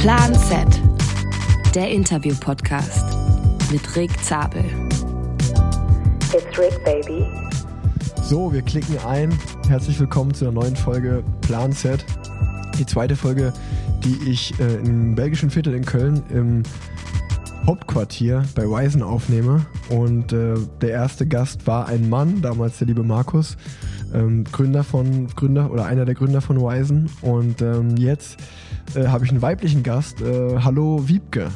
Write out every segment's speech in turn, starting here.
Plan Z, der Interview-Podcast mit Rick Zabel. It's Rick, baby. So, wir klicken ein. Herzlich willkommen zu einer neuen Folge Plan Z. Die zweite Folge, die ich äh, im belgischen Viertel in Köln im Hauptquartier bei Wisen aufnehme. Und äh, der erste Gast war ein Mann, damals der liebe Markus, ähm, Gründer von Gründer oder einer der Gründer von Wisen. Und ähm, jetzt äh, habe ich einen weiblichen Gast. Äh, hallo Wiebke.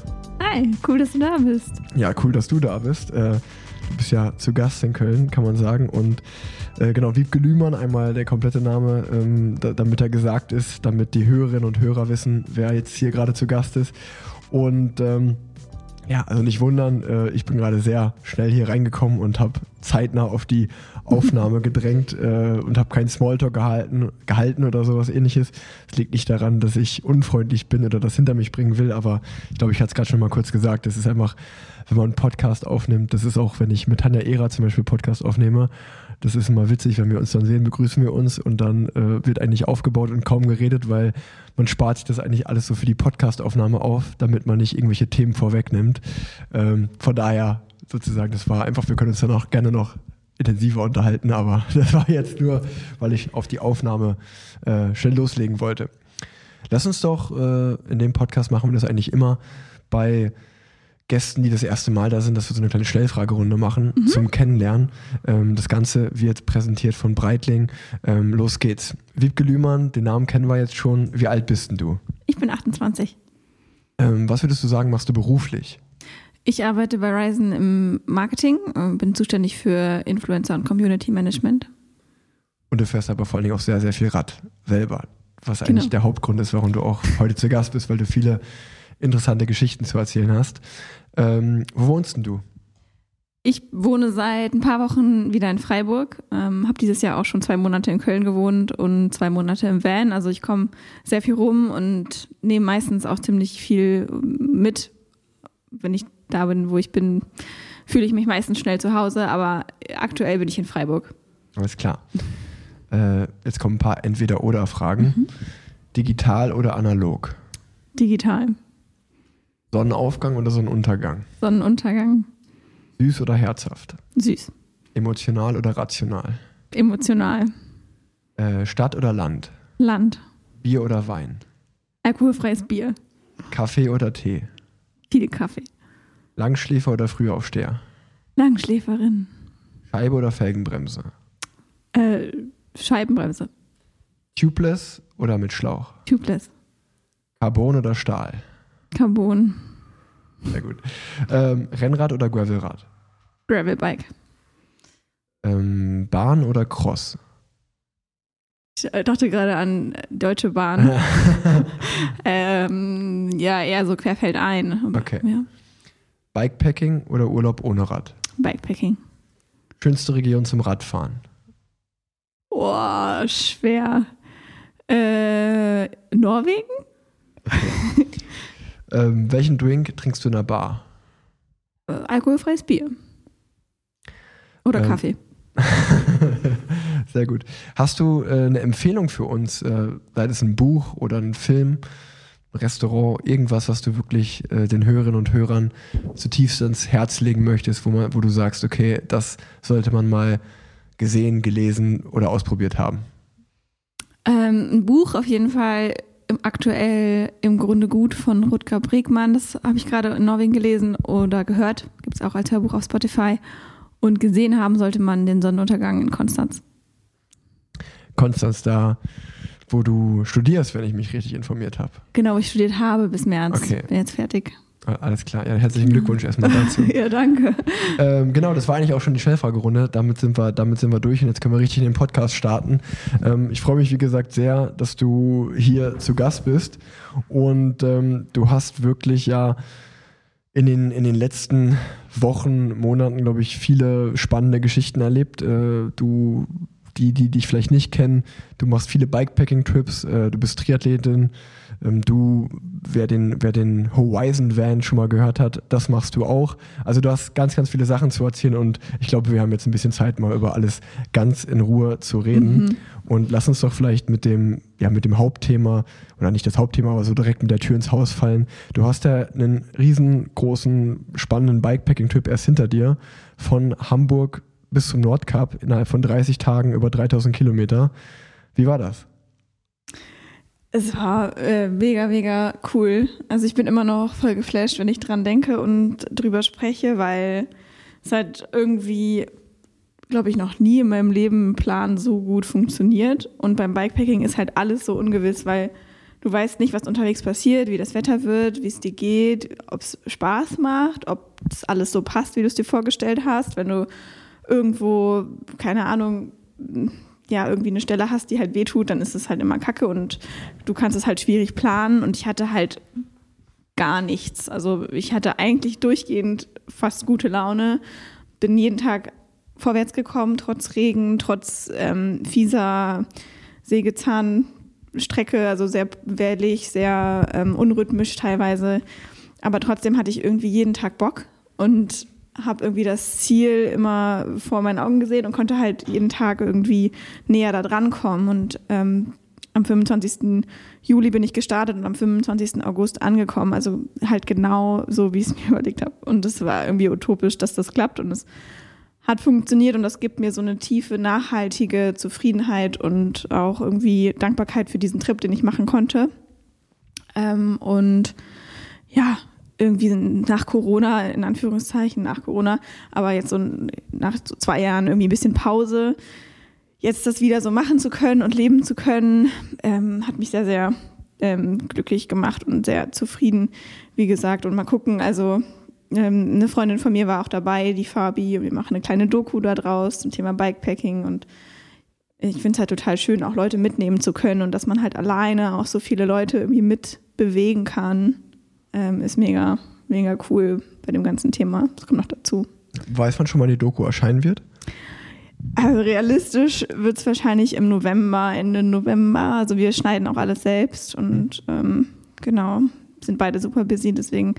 Hi, cool, dass du da bist. Ja, cool, dass du da bist. Äh, du bist ja zu Gast in Köln, kann man sagen. Und äh, genau, Wiebke Lühmann, einmal der komplette Name, ähm, da, damit er gesagt ist, damit die Hörerinnen und Hörer wissen, wer jetzt hier gerade zu Gast ist. Und ähm, ja, also nicht wundern, äh, ich bin gerade sehr schnell hier reingekommen und habe zeitnah auf die Aufnahme gedrängt äh, und habe keinen Smalltalk gehalten, gehalten oder sowas ähnliches. Es liegt nicht daran, dass ich unfreundlich bin oder das hinter mich bringen will, aber ich glaube, ich hatte es gerade schon mal kurz gesagt, es ist einfach, wenn man einen Podcast aufnimmt, das ist auch, wenn ich mit Tanja Ehrer zum Beispiel Podcast aufnehme, das ist immer witzig, wenn wir uns dann sehen, begrüßen wir uns und dann äh, wird eigentlich aufgebaut und kaum geredet, weil man spart sich das eigentlich alles so für die Podcastaufnahme auf, damit man nicht irgendwelche Themen vorwegnimmt. Ähm, von daher sozusagen, das war einfach, wir können uns dann auch gerne noch intensiver unterhalten, aber das war jetzt nur, weil ich auf die Aufnahme äh, schnell loslegen wollte. Lass uns doch äh, in dem Podcast machen wir das eigentlich immer bei Gästen, die das erste Mal da sind, dass wir so eine kleine Schnellfragerunde machen mhm. zum Kennenlernen. Ähm, das Ganze wird präsentiert von Breitling. Ähm, los geht's. Wiebke Lühmann, den Namen kennen wir jetzt schon. Wie alt bist denn du? Ich bin 28. Ähm, was würdest du sagen, machst du beruflich? Ich arbeite bei Ryzen im Marketing, und bin zuständig für Influencer und Community Management. Und du fährst aber vor allen Dingen auch sehr, sehr viel Rad selber. Was genau. eigentlich der Hauptgrund ist, warum du auch heute zu Gast bist, weil du viele interessante Geschichten zu erzählen hast. Ähm, wo wohnst denn du? Ich wohne seit ein paar Wochen wieder in Freiburg, ähm, habe dieses Jahr auch schon zwei Monate in Köln gewohnt und zwei Monate im Van. Also ich komme sehr viel rum und nehme meistens auch ziemlich viel mit. Wenn ich da bin, wo ich bin, fühle ich mich meistens schnell zu Hause, aber aktuell bin ich in Freiburg. Alles klar. Äh, jetzt kommen ein paar Entweder-Oder-Fragen. Mhm. Digital oder analog? Digital. Sonnenaufgang oder Sonnenuntergang? Sonnenuntergang. Süß oder herzhaft? Süß. Emotional oder rational? Emotional. Äh, Stadt oder Land? Land. Bier oder Wein? Alkoholfreies Bier. Kaffee oder Tee? Viel Kaffee. Langschläfer oder Frühaufsteher? Langschläferin. Scheibe oder Felgenbremse? Äh, Scheibenbremse. Tubeless oder mit Schlauch? Tubeless. Carbon oder Stahl? Carbon. Sehr gut. Ähm, Rennrad oder Gravelrad? Gravelbike. Ähm, Bahn oder Cross? Ich äh, dachte gerade an Deutsche Bahn. ähm, ja, eher so querfeldein. Okay. Ja. Bikepacking oder Urlaub ohne Rad? Bikepacking. Schönste Region zum Radfahren? Boah, schwer. Äh, Norwegen? Okay. Ähm, welchen Drink trinkst du in der Bar? Äh, alkoholfreies Bier. Oder ähm, Kaffee. Sehr gut. Hast du äh, eine Empfehlung für uns? Äh, sei es ein Buch oder ein Film, ein Restaurant, irgendwas, was du wirklich äh, den Hörerinnen und Hörern zutiefst ins Herz legen möchtest, wo, man, wo du sagst, okay, das sollte man mal gesehen, gelesen oder ausprobiert haben? Ähm, ein Buch auf jeden Fall aktuell im Grunde gut von Rutger Bregmann. Das habe ich gerade in Norwegen gelesen oder gehört. Gibt es auch als Hörbuch auf Spotify. Und gesehen haben sollte man den Sonnenuntergang in Konstanz. Konstanz, da wo du studierst, wenn ich mich richtig informiert habe. Genau, wo ich studiert habe bis März. Okay. Bin jetzt fertig. Alles klar, ja, herzlichen Glückwunsch erstmal dazu. ja, danke. Ähm, genau, das war eigentlich auch schon die Schnellfragerunde. Damit sind wir, damit sind wir durch und jetzt können wir richtig in den Podcast starten. Ähm, ich freue mich, wie gesagt, sehr, dass du hier zu Gast bist. Und ähm, du hast wirklich ja in den, in den letzten Wochen, Monaten, glaube ich, viele spannende Geschichten erlebt. Äh, du die, die dich vielleicht nicht kennen, du machst viele Bikepacking-Trips, äh, du bist Triathletin, ähm, du, wer den, wer den Horizon Van schon mal gehört hat, das machst du auch. Also du hast ganz, ganz viele Sachen zu erzählen und ich glaube, wir haben jetzt ein bisschen Zeit, mal über alles ganz in Ruhe zu reden. Mhm. Und lass uns doch vielleicht mit dem, ja, mit dem Hauptthema, oder nicht das Hauptthema, aber so direkt mit der Tür ins Haus fallen. Du hast ja einen riesengroßen, spannenden Bikepacking-Trip erst hinter dir von Hamburg bis zum Nordkap innerhalb von 30 Tagen über 3000 Kilometer. Wie war das? Es war äh, mega, mega cool. Also ich bin immer noch voll geflasht, wenn ich dran denke und drüber spreche, weil es halt irgendwie, glaube ich, noch nie in meinem Leben ein Plan so gut funktioniert. Und beim Bikepacking ist halt alles so ungewiss, weil du weißt nicht, was unterwegs passiert, wie das Wetter wird, wie es dir geht, ob es Spaß macht, ob es alles so passt, wie du es dir vorgestellt hast. Wenn du irgendwo, keine Ahnung, ja, irgendwie eine Stelle hast, die halt wehtut, dann ist es halt immer kacke und du kannst es halt schwierig planen. Und ich hatte halt gar nichts. Also ich hatte eigentlich durchgehend fast gute Laune, bin jeden Tag vorwärts gekommen, trotz Regen, trotz ähm, fieser Sägezahnstrecke, also sehr wellig, sehr ähm, unrhythmisch teilweise. Aber trotzdem hatte ich irgendwie jeden Tag Bock und habe irgendwie das Ziel immer vor meinen Augen gesehen und konnte halt jeden Tag irgendwie näher da dran kommen. Und ähm, am 25. Juli bin ich gestartet und am 25. August angekommen. Also halt genau so, wie ich es mir überlegt habe. Und es war irgendwie utopisch, dass das klappt und es hat funktioniert und das gibt mir so eine tiefe, nachhaltige Zufriedenheit und auch irgendwie Dankbarkeit für diesen Trip, den ich machen konnte. Ähm, und ja, irgendwie nach Corona, in Anführungszeichen nach Corona, aber jetzt so nach so zwei Jahren irgendwie ein bisschen Pause, jetzt das wieder so machen zu können und leben zu können, ähm, hat mich sehr, sehr ähm, glücklich gemacht und sehr zufrieden, wie gesagt. Und mal gucken, also ähm, eine Freundin von mir war auch dabei, die Fabi, und wir machen eine kleine Doku da draus zum Thema Bikepacking und ich finde es halt total schön, auch Leute mitnehmen zu können und dass man halt alleine auch so viele Leute irgendwie mitbewegen kann ähm, ist mega, mega cool bei dem ganzen Thema. Das kommt noch dazu. Weiß man schon, wann die Doku erscheinen wird? Also realistisch wird es wahrscheinlich im November, Ende November. Also wir schneiden auch alles selbst und ähm, genau, sind beide super busy, deswegen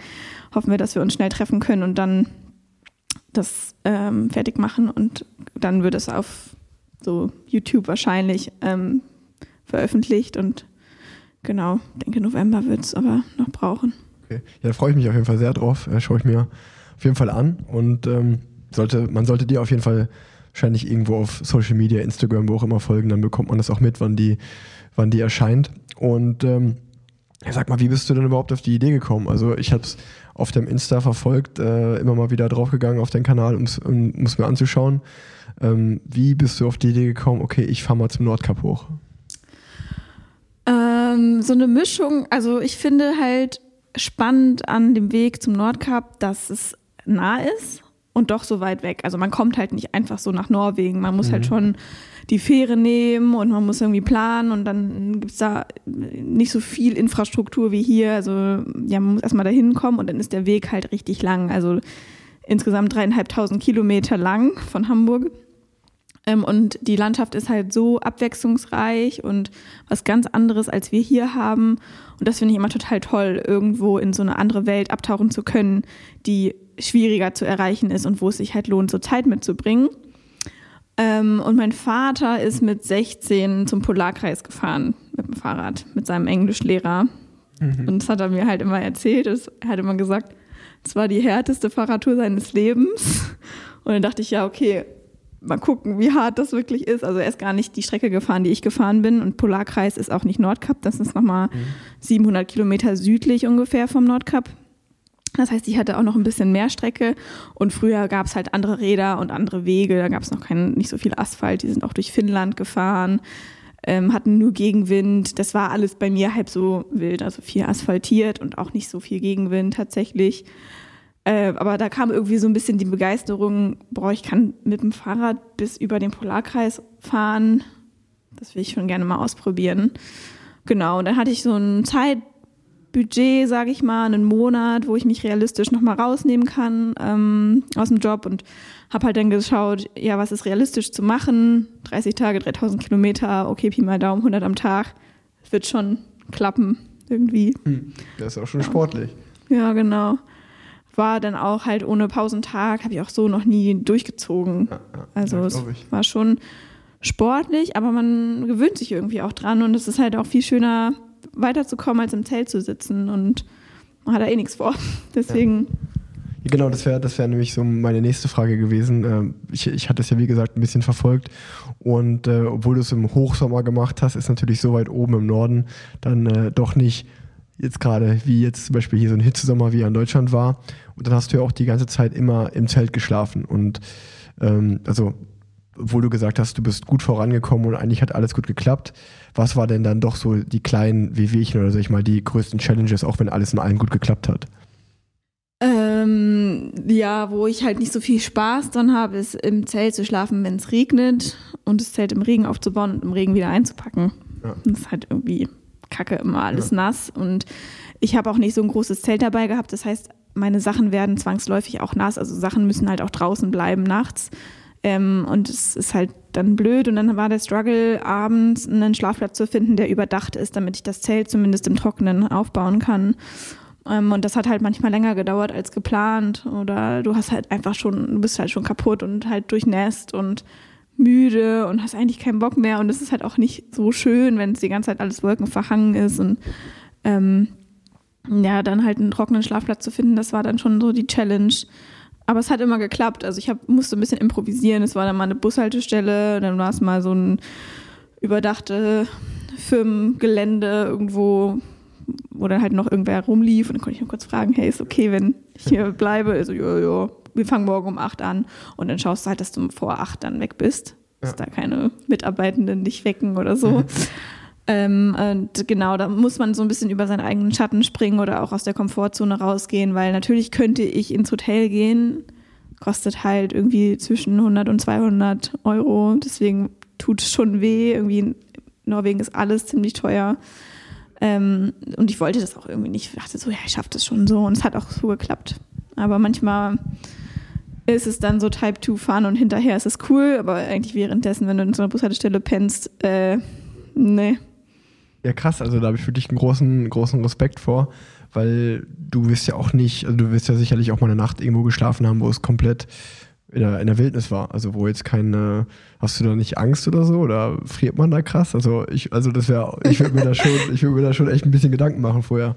hoffen wir, dass wir uns schnell treffen können und dann das ähm, fertig machen und dann wird es auf so YouTube wahrscheinlich ähm, veröffentlicht und genau, denke November wird es aber noch brauchen. Okay. Ja, da freue ich mich auf jeden Fall sehr drauf. Äh, Schaue ich mir auf jeden Fall an. Und ähm, sollte, man sollte dir auf jeden Fall wahrscheinlich irgendwo auf Social Media, Instagram, wo auch immer folgen, dann bekommt man das auch mit, wann die, wann die erscheint. Und ähm, sag mal, wie bist du denn überhaupt auf die Idee gekommen? Also ich habe es auf dem Insta verfolgt, äh, immer mal wieder draufgegangen auf den Kanal, um es mir anzuschauen. Ähm, wie bist du auf die Idee gekommen, okay, ich fahre mal zum Nordkap hoch? Ähm, so eine Mischung, also ich finde halt, spannend an dem Weg zum Nordkap, dass es nah ist und doch so weit weg. Also man kommt halt nicht einfach so nach Norwegen. Man muss halt mhm. halt schon die Fähre nehmen und man muss irgendwie planen und dann gibt es da nicht so viel Infrastruktur wie hier. Also ja, man muss erstmal dahin kommen und dann ist der Weg halt richtig lang. Also insgesamt dreieinhalbtausend Kilometer lang von Hamburg. Ähm, und die Landschaft ist halt so abwechslungsreich und was ganz anderes, als wir hier haben. Und das finde ich immer total toll, irgendwo in so eine andere Welt abtauchen zu können, die schwieriger zu erreichen ist und wo es sich halt lohnt, so Zeit mitzubringen. Ähm, und mein Vater ist mit 16 zum Polarkreis gefahren mit dem Fahrrad, mit seinem Englischlehrer. Mhm. Und das hat er mir halt immer erzählt. Er hat immer gesagt, es war die härteste Fahrradtour seines Lebens. Und dann dachte ich, ja, okay, mal gucken, wie hart das wirklich ist. Also er ist gar nicht die Strecke gefahren, die ich gefahren bin. Und Polarkreis ist auch nicht Nordkap. Das ist nochmal mhm. 700 Kilometer südlich ungefähr vom Nordkap. Das heißt, ich hatte auch noch ein bisschen mehr Strecke. Und früher gab es halt andere Räder und andere Wege. Da gab es noch kein, nicht so viel Asphalt. Die sind auch durch Finnland gefahren, ähm, hatten nur Gegenwind. Das war alles bei mir halb so wild. Also viel asphaltiert und auch nicht so viel Gegenwind tatsächlich. Äh, aber da kam irgendwie so ein bisschen die Begeisterung, boah, ich kann mit dem Fahrrad bis über den Polarkreis fahren. Das will ich schon gerne mal ausprobieren. Genau, und dann hatte ich so ein Zeitbudget, sage ich mal, einen Monat, wo ich mich realistisch nochmal rausnehmen kann ähm, aus dem Job und habe halt dann geschaut, ja, was ist realistisch zu machen. 30 Tage, 3000 Kilometer, okay, Pi mal Daumen, 100 am Tag. Wird schon klappen irgendwie. Hm. Das ist auch schon sportlich. Ja, genau. War dann auch halt ohne Pausentag, habe ich auch so noch nie durchgezogen. Ja, ja, Also es war schon sportlich, aber man gewöhnt sich irgendwie auch dran und es ist halt auch viel schöner, weiterzukommen, als im Zelt zu sitzen und man hat da eh nichts vor. Deswegen, Ja, Genau, das wäre das wär nämlich so meine nächste Frage gewesen. Ähm, Ich, ich hatte es ja wie gesagt ein bisschen verfolgt und äh, obwohl du es im Hochsommer gemacht hast, ist natürlich so weit oben im Norden dann äh, doch nicht jetzt gerade wie jetzt zum Beispiel hier so ein Hitzesommer wie er in Deutschland war. Und dann hast du ja auch die ganze Zeit immer im Zelt geschlafen und ähm, also obwohl du gesagt hast, du bist gut vorangekommen und eigentlich hat alles gut geklappt. Was war denn dann doch so die kleinen Wehwehchen oder sag ich mal die größten Challenges, auch wenn alles in allem gut geklappt hat? ähm, ja, wo ich halt nicht so viel Spaß dran habe, ist im Zelt zu schlafen, wenn es regnet und das Zelt im Regen aufzubauen und im Regen wieder einzupacken. Ja. Das ist halt irgendwie kacke, immer alles nass. Und ich habe auch nicht so ein großes Zelt dabei gehabt. Das heißt, meine Sachen werden zwangsläufig auch nass. Also Sachen müssen halt auch draußen bleiben nachts. Ähm, und es ist halt dann blöd. Und dann war der Struggle, abends einen Schlafplatz zu finden, der überdacht ist, damit ich das Zelt zumindest im Trockenen aufbauen kann. Ähm, und das hat halt manchmal länger gedauert als geplant. Oder du hast halt einfach schon, du bist halt schon kaputt und halt durchnässt und müde und hast eigentlich keinen Bock mehr. Und es ist halt auch nicht so schön, wenn es die ganze Zeit alles wolkenverhangen ist. Und ähm, ja, dann halt einen trockenen Schlafplatz zu finden, das war dann schon so die Challenge. Aber es hat immer geklappt. Also ich hab, musste ein bisschen improvisieren. Es war dann mal eine Bushaltestelle, dann war es mal so ein überdachte Firmengelände irgendwo, wo dann halt noch irgendwer rumlief. Und dann konnte ich noch kurz fragen, hey, ist okay, wenn ich hier bleibe? Also, ja, ja, wir fangen morgen um acht an. Und dann schaust du halt, dass du vor acht dann weg bist. Dass da keine Mitarbeitenden dich wecken oder so. Ähm, und genau, da muss man so ein bisschen über seinen eigenen Schatten springen oder auch aus der Komfortzone rausgehen, weil natürlich könnte ich ins Hotel gehen, kostet halt irgendwie zwischen 100 und 200 Euro, deswegen tut es schon weh. Irgendwie in Norwegen ist alles ziemlich teuer. Ähm, und ich wollte das auch irgendwie nicht. Ich dachte so, ja, ich schaffe das schon so. Und es hat auch so geklappt. Aber manchmal ist es dann so Type 2 Fun und hinterher ist es cool, aber eigentlich währenddessen, wenn du in so einer Bushaltestelle pennst, äh, nee. Ja, krass, also da habe ich wirklich einen großen, großen Respekt vor, weil du wirst ja auch nicht, also du wirst ja sicherlich auch mal eine Nacht irgendwo geschlafen haben, wo es komplett in der, in der Wildnis war. Also wo jetzt keine, hast du da nicht Angst oder so? Oder friert man da krass? Also ich, also das wäre, ich würde mir da schon, ich würde mir da schon echt ein bisschen Gedanken machen vorher.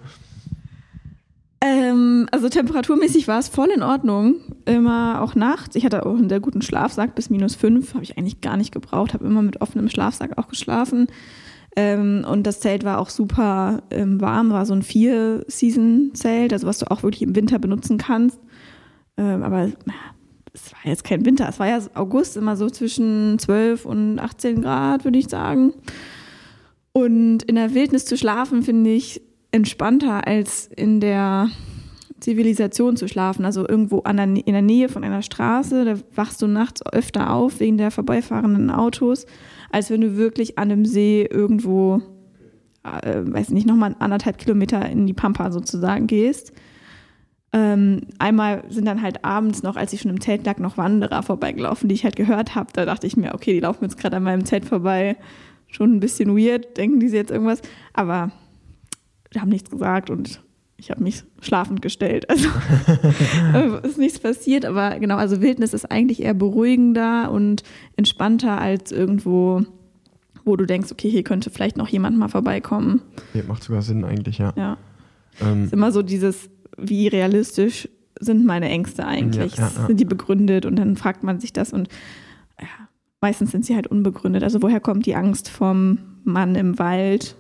Ähm, also temperaturmäßig war es voll in Ordnung. Immer auch nachts. Ich hatte auch einen sehr guten Schlafsack bis minus fünf. Habe ich eigentlich gar nicht gebraucht. Habe immer mit offenem Schlafsack auch geschlafen. Ähm, und das Zelt war auch super ähm, warm. War so ein Vier-Season-Zelt, also was du auch wirklich im Winter benutzen kannst. Ähm, aber es war jetzt kein Winter. Es war ja August immer so zwischen 12 und 18 Grad, würde ich sagen. Und in der Wildnis zu schlafen, finde ich entspannter als in der Zivilisation zu schlafen. Also irgendwo der, in der Nähe von einer Straße, da wachst du nachts öfter auf wegen der vorbeifahrenden Autos, als wenn du wirklich an einem See irgendwo, äh, weiß nicht, nochmal anderthalb Kilometer in die Pampa sozusagen gehst. Ähm, einmal sind dann halt abends noch, als ich schon im Zelt lag, noch Wanderer vorbeigelaufen, die ich halt gehört habe. Da dachte ich mir, okay, die laufen jetzt gerade an meinem Zelt vorbei. Schon ein bisschen weird, denken die sie jetzt irgendwas. Aber die haben nichts gesagt und ich habe mich schlafend gestellt. Also äh, ist nichts passiert, aber genau, also Wildnis ist eigentlich eher beruhigender und entspannter als irgendwo, wo du denkst, okay, hier könnte vielleicht noch jemand mal vorbeikommen. Ja, macht sogar Sinn eigentlich, ja. Ja. Ähm, ist immer so dieses, wie realistisch sind meine Ängste eigentlich? Ja, ja, ja. Sind die begründet? Und dann fragt man sich das und meistens sind sie halt unbegründet. Also woher kommt die Angst vom Mann im Wald?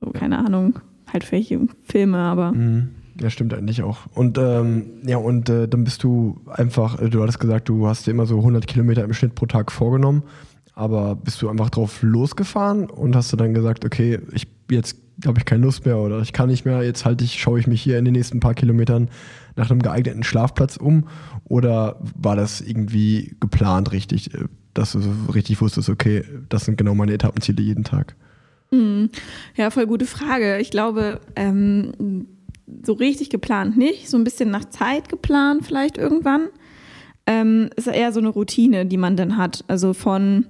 So, keine Ahnung, halt welche Filme, aber Mhm. Ja, stimmt eigentlich auch. Und ähm, ja, und äh, dann bist du einfach, äh, du hattest gesagt, du hast dir immer so 100 Kilometer im Schnitt pro Tag vorgenommen, aber bist du einfach drauf losgefahren und hast du dann gesagt, okay, ich jetzt habe ich keine Lust mehr oder ich kann nicht mehr, jetzt halte ich, schaue ich mich hier in den nächsten paar Kilometern nach einem geeigneten Schlafplatz um oder war das irgendwie geplant richtig, äh, dass du so richtig wusstest, okay, das sind genau meine Etappenziele jeden Tag? Mhm. Ja, voll gute Frage. Ich glaube, ähm, so richtig geplant nicht, so ein bisschen nach Zeit geplant vielleicht irgendwann. Ähm, ist eher so eine Routine, die man dann hat. Also von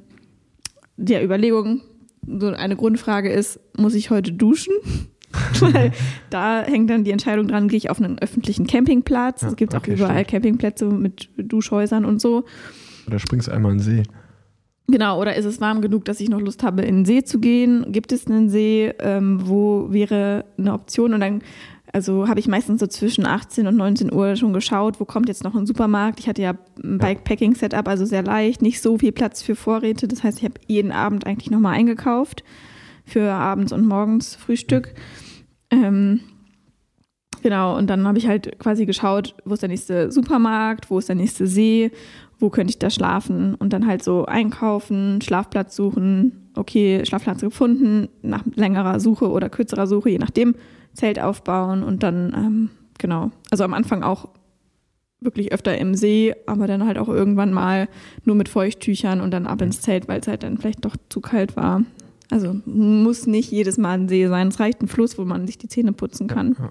der Überlegung, so eine Grundfrage ist, muss ich heute duschen? Weil da hängt dann die Entscheidung dran, gehe ich auf einen öffentlichen Campingplatz. Ja, es gibt okay, auch überall stimmt. Campingplätze mit Duschhäusern und so. Oder springst einmal in den See. Genau, oder ist es warm genug, dass ich noch Lust habe, in den See zu gehen? Gibt es einen See, ähm, wo wäre eine Option? Und dann, also habe ich meistens so zwischen 18 und 19 Uhr schon geschaut, wo kommt jetzt noch ein Supermarkt? Ich hatte ja ein Bikepacking-Setup, also sehr leicht, nicht so viel Platz für Vorräte. Das heißt, ich habe jeden Abend eigentlich nochmal eingekauft für abends und morgens Frühstück. Ähm, genau, und dann habe ich halt quasi geschaut, wo ist der nächste Supermarkt, wo ist der nächste See, wo könnte ich da schlafen und dann halt so einkaufen, Schlafplatz suchen, okay, Schlafplatz gefunden, nach längerer Suche oder kürzerer Suche, je nachdem, Zelt aufbauen und dann, ähm, genau, also am Anfang auch wirklich öfter im See, aber dann halt auch irgendwann mal nur mit Feuchttüchern und dann ab ins Zelt, weil es halt dann vielleicht doch zu kalt war. Also muss nicht jedes Mal ein See sein. Es reicht ein Fluss, wo man sich die Zähne putzen kann. Ja,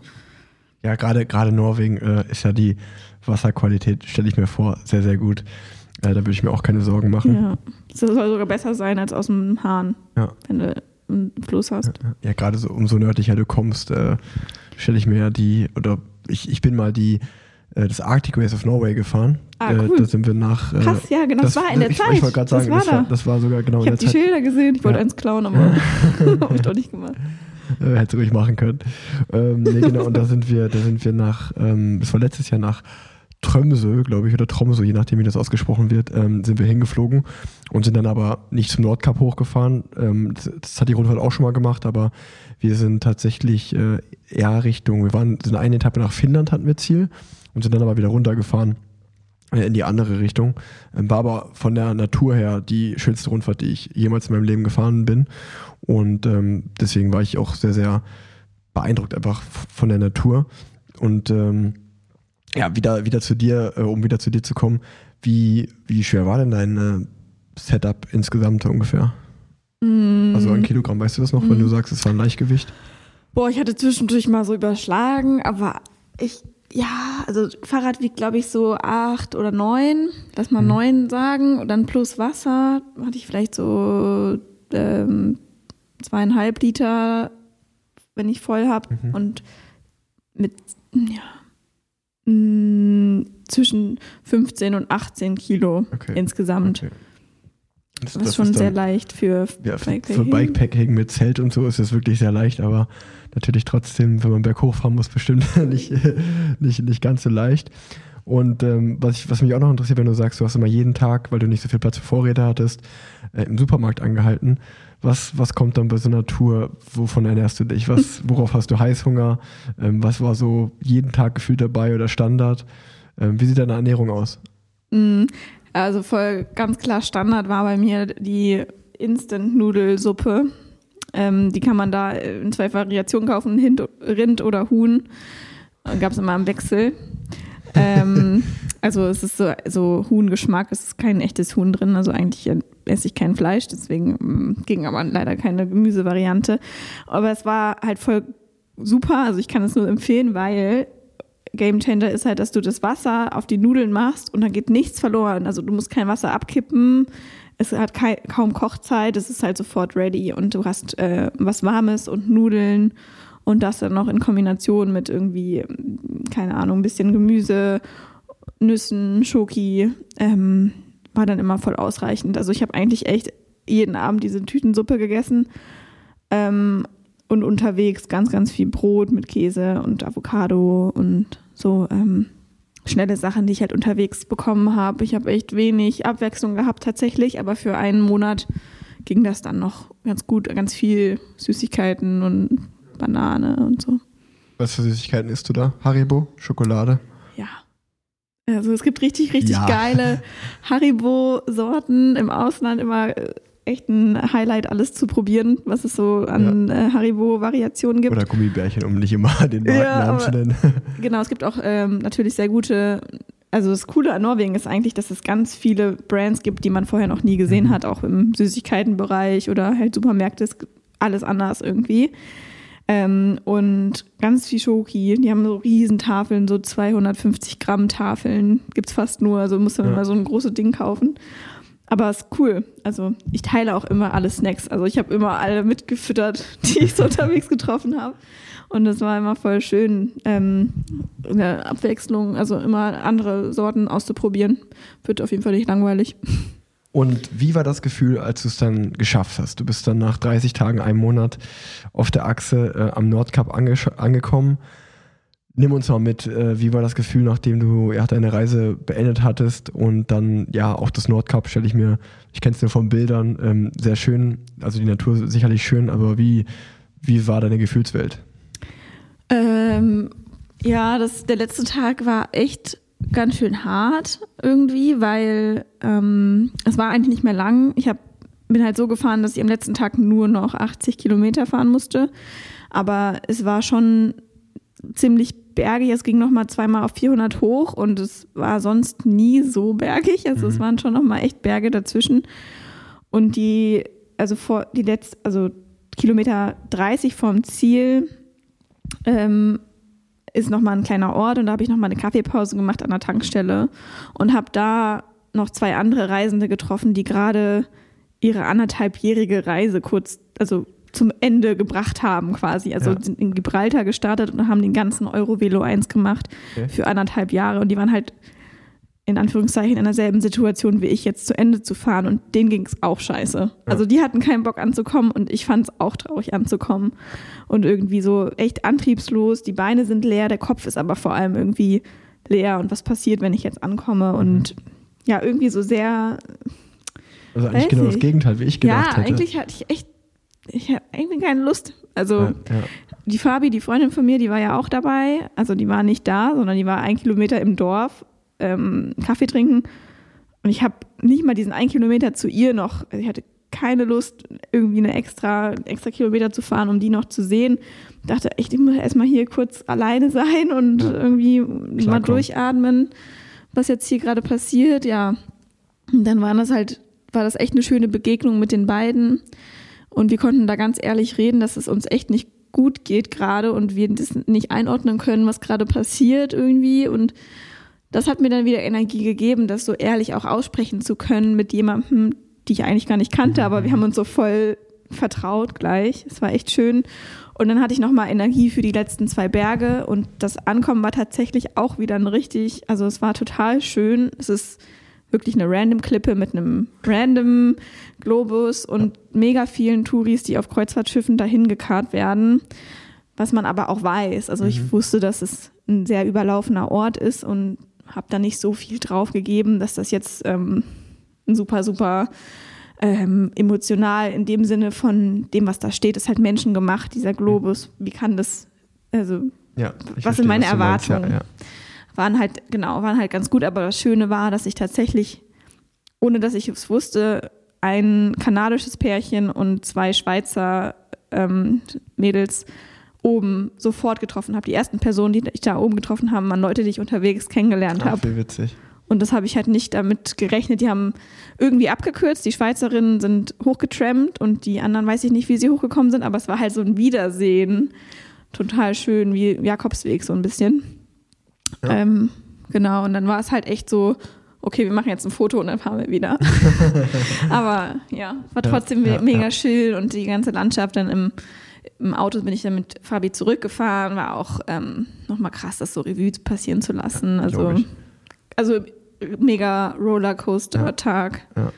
ja gerade gerade Norwegen äh, ist ja die Wasserqualität, stelle ich mir vor, sehr, sehr gut. Äh, da würde ich mir auch keine Sorgen machen. Ja. Das soll sogar besser sein als aus dem Hahn, Ja. wenn du einen Fluss hast. Ja, gerade so umso nördlicher du kommst, äh, stelle ich mir ja die, oder ich, ich bin mal die äh, das Arctic Race of Norway gefahren. Ah, äh, cool. Da sind wir nach. Äh, Krass, ja, genau, das war in der ich, Zeit. Ich wollte gerade Das sagen, war das, war, da. das war sogar genau Ich in habe der die Zeit. Schilder gesehen, ich wollte Ja. eins klauen, aber habe ich doch nicht gemacht. Hätte ruhig machen können. Ähm, nee, genau, und da sind wir, da sind wir nach, ähm, das war letztes Jahr nach Tromsø, glaube ich, oder Tromsø, je nachdem, wie das ausgesprochen wird, ähm, sind wir hingeflogen und sind dann aber nicht zum Nordkap hochgefahren. Ähm, das, das hat die Rundfahrt auch schon mal gemacht, aber wir sind tatsächlich äh, eher Richtung, wir waren, sind eine Etappe nach Finnland hatten wir Ziel und sind dann aber wieder runtergefahren äh, in die andere Richtung. Ähm, war aber von der Natur her die schönste Rundfahrt, die ich jemals in meinem Leben gefahren bin. Und ähm, deswegen war ich auch sehr, sehr beeindruckt einfach von der Natur. Und ähm, ja, wieder, wieder zu dir, äh, um wieder zu dir zu kommen, wie, wie schwer war denn dein äh, Setup insgesamt ungefähr? Mm. Also an Kilogramm, weißt du das noch, wenn du sagst, es war ein Leichtgewicht? Boah, ich hatte zwischendurch mal so überschlagen, aber ich, ja, also Fahrrad wiegt, glaube ich, so acht oder neun. Lass mal neun sagen. Und dann plus Wasser hatte ich vielleicht so ähm, zweieinhalb Liter, wenn ich voll habe. Und mit, ja, mh, zwischen 15 und 18 Kilo Okay. insgesamt. Okay. Das, Das, ist schon ist sehr leicht für Ja, für, für Bikepacking. Bikepacking mit Zelt und so ist es wirklich sehr leicht, aber natürlich trotzdem, wenn man berghoch fahren muss, bestimmt nicht, nicht, nicht ganz so leicht. Und ähm, was, ich, was mich auch noch interessiert, wenn du sagst, du hast immer jeden Tag, weil du nicht so viel Platz für Vorräte hattest, äh, im Supermarkt angehalten. Was, was kommt dann bei so einer Tour? Wovon ernährst du dich? Was, worauf hast du Heißhunger? Ähm, was war so jeden Tag gefühlt dabei oder Standard? Ähm, wie sieht deine Ernährung aus? Mm, Also voll ganz klar Standard war bei mir die Instant-Nudelsuppe. Ähm, die kann man da in zwei Variationen kaufen, Rind oder Huhn. Gab es immer im Wechsel. Ähm, also es ist so, so Huhngeschmack, es ist kein echtes Huhn drin, also eigentlich esse ich kein Fleisch, deswegen mm, ging aber leider keine Gemüsevariante. Aber es war halt voll super, also ich kann es nur empfehlen, weil Game Changer ist halt, dass du das Wasser auf die Nudeln machst und dann geht nichts verloren. Also du musst kein Wasser abkippen, es hat kaum Kochzeit, es ist halt sofort ready und du hast äh, was Warmes und Nudeln und das dann noch in Kombination mit irgendwie, keine Ahnung, ein bisschen Gemüse, Nüssen, Schoki, ähm, war dann immer voll ausreichend. Also ich habe eigentlich echt jeden Abend diese Tütensuppe gegessen ähm, und unterwegs ganz, ganz viel Brot mit Käse und Avocado und so ähm, schnelle Sachen, die ich halt unterwegs bekommen habe. Ich habe echt wenig Abwechslung gehabt tatsächlich, aber für einen Monat ging das dann noch ganz gut. Ganz viel Süßigkeiten und Banane und so. Was für Süßigkeiten isst du da? Haribo? Schokolade? Ja. Also es gibt richtig, richtig Ja. geile Haribo-Sorten im Ausland. Immer äh, echt ein Highlight, alles zu probieren, was es so an äh, Haribo-Variationen gibt. Oder Gummibärchen, um nicht immer den Ja, Markennamen zu aber- nennen. Genau, es gibt auch ähm, natürlich sehr gute. Also das Coole an Norwegen ist eigentlich, dass es ganz viele Brands gibt, die man vorher noch nie gesehen Mhm. hat, auch im Süßigkeitenbereich oder halt Supermärkte ist alles anders irgendwie. Ähm, und ganz viel Schoki. Die haben so Riesentafeln, so 250 Gramm Tafeln. Gibt's fast nur, also muss man Ja. mal so ein großes Ding kaufen. aber es ist cool. Also ich teile auch immer alle Snacks. Also ich habe immer alle mitgefüttert, die ich so unterwegs getroffen habe. Und es war immer voll schön, ähm, eine Abwechslung, also immer andere Sorten auszuprobieren. Wird auf jeden Fall nicht langweilig. Und wie war das Gefühl, als du es dann geschafft hast? Du bist dann nach 30 Tagen, einem Monat auf der Achse äh, am Nordkap ange angekommen. Nimm uns mal mit, äh, wie war das Gefühl, nachdem du ja, deine Reise beendet hattest und dann ja auch das Nordkap stelle ich mir, ich kenne es nur von Bildern, ähm, sehr schön, also die Natur sicherlich schön, aber wie, wie war deine Gefühlswelt? Ähm, ja, das, der letzte Tag war echt ganz schön hart irgendwie, weil ähm, es war eigentlich nicht mehr lang. Ich hab, bin halt so gefahren, dass ich am letzten Tag nur noch 80 Kilometer fahren musste. Aber es war schon ziemlich bergig. Es ging noch mal zweimal auf 400 hoch und es war sonst nie so bergig. Also mhm. es waren schon noch mal echt Berge dazwischen. Und die, also vor die letzte, also Kilometer 30 vom Ziel ähm, ist noch mal ein kleiner Ort und da habe ich noch mal eine Kaffeepause gemacht an der Tankstelle und habe da noch zwei andere Reisende getroffen, die gerade ihre anderthalbjährige Reise kurz, also zum Ende gebracht haben quasi. Also ja. sind in Gibraltar gestartet und haben den ganzen Eurovelo 1 gemacht okay. für anderthalb Jahre und die waren halt in Anführungszeichen in derselben Situation wie ich jetzt zu Ende zu fahren und denen ging es auch scheiße. Ja. Also die hatten keinen Bock anzukommen und ich fand es auch traurig anzukommen und irgendwie so echt antriebslos, die Beine sind leer, der Kopf ist aber vor allem irgendwie leer und was passiert, wenn ich jetzt ankomme mhm. und ja, irgendwie so sehr Also eigentlich genau das Gegenteil, wie ich gedacht ja, hätte. Ja, eigentlich hatte ich echt ich habe irgendwie keine Lust. Also ja, ja. die Fabi, die Freundin von mir, die war ja auch dabei. Also die war nicht da, sondern die war ein Kilometer im Dorf ähm, Kaffee trinken. Und ich habe nicht mal diesen einen Kilometer zu ihr noch, also ich hatte keine Lust, irgendwie eine extra, extra Kilometer zu fahren, um die noch zu sehen. Ich dachte echt, ich muss erstmal hier kurz alleine sein und ja, irgendwie klar, mal durchatmen, was jetzt hier gerade passiert. Ja, und dann war das halt, war das echt eine schöne Begegnung mit den beiden. Und wir konnten da ganz ehrlich reden, dass es uns echt nicht gut geht gerade und wir das nicht einordnen können, was gerade passiert irgendwie. Und das hat mir dann wieder Energie gegeben, das so ehrlich auch aussprechen zu können mit jemandem, die ich eigentlich gar nicht kannte, aber wir haben uns so voll vertraut gleich. Es war echt schön. Und dann hatte ich nochmal Energie für die letzten zwei Berge und das Ankommen war tatsächlich auch wieder ein richtig, also es war total schön. Es ist wirklich eine random Klippe mit einem random Globus und mega vielen Touris, die auf Kreuzfahrtschiffen dahin gekarrt werden. Was man aber auch weiß. Also ich mhm. wusste, dass es ein sehr überlaufener Ort ist und habe da nicht so viel drauf gegeben, dass das jetzt ähm, super, super ähm, emotional in dem Sinne von dem, was da steht, ist halt menschengemacht, dieser Globus. Wie kann das, also, ja, was verstehe, sind meine Erwartungen? Ja, ja. Waren halt, genau, waren halt ganz gut, aber das Schöne war, dass ich tatsächlich, ohne dass ich es wusste, ein kanadisches Pärchen und zwei Schweizer ähm, Mädels oben sofort getroffen habe. Die ersten Personen, die ich da oben getroffen habe, waren Leute, die ich unterwegs kennengelernt habe. Wie witzig. Und das habe ich halt nicht damit gerechnet. Die haben irgendwie abgekürzt. Die Schweizerinnen sind hochgetrampt und die anderen weiß ich nicht, wie sie hochgekommen sind, aber es war halt so ein Wiedersehen. Total schön, wie Jakobsweg so ein bisschen. Ja. Ähm, genau, und dann war es halt echt so, okay, wir machen jetzt ein Foto und dann fahren wir wieder. aber ja, war trotzdem ja, ja, mega chill und die ganze Landschaft dann im im Auto bin ich dann mit Fabi zurückgefahren, war auch ähm, nochmal krass, das so Revue passieren zu lassen. Also, also mega Rollercoaster-Tag. Ja. ja.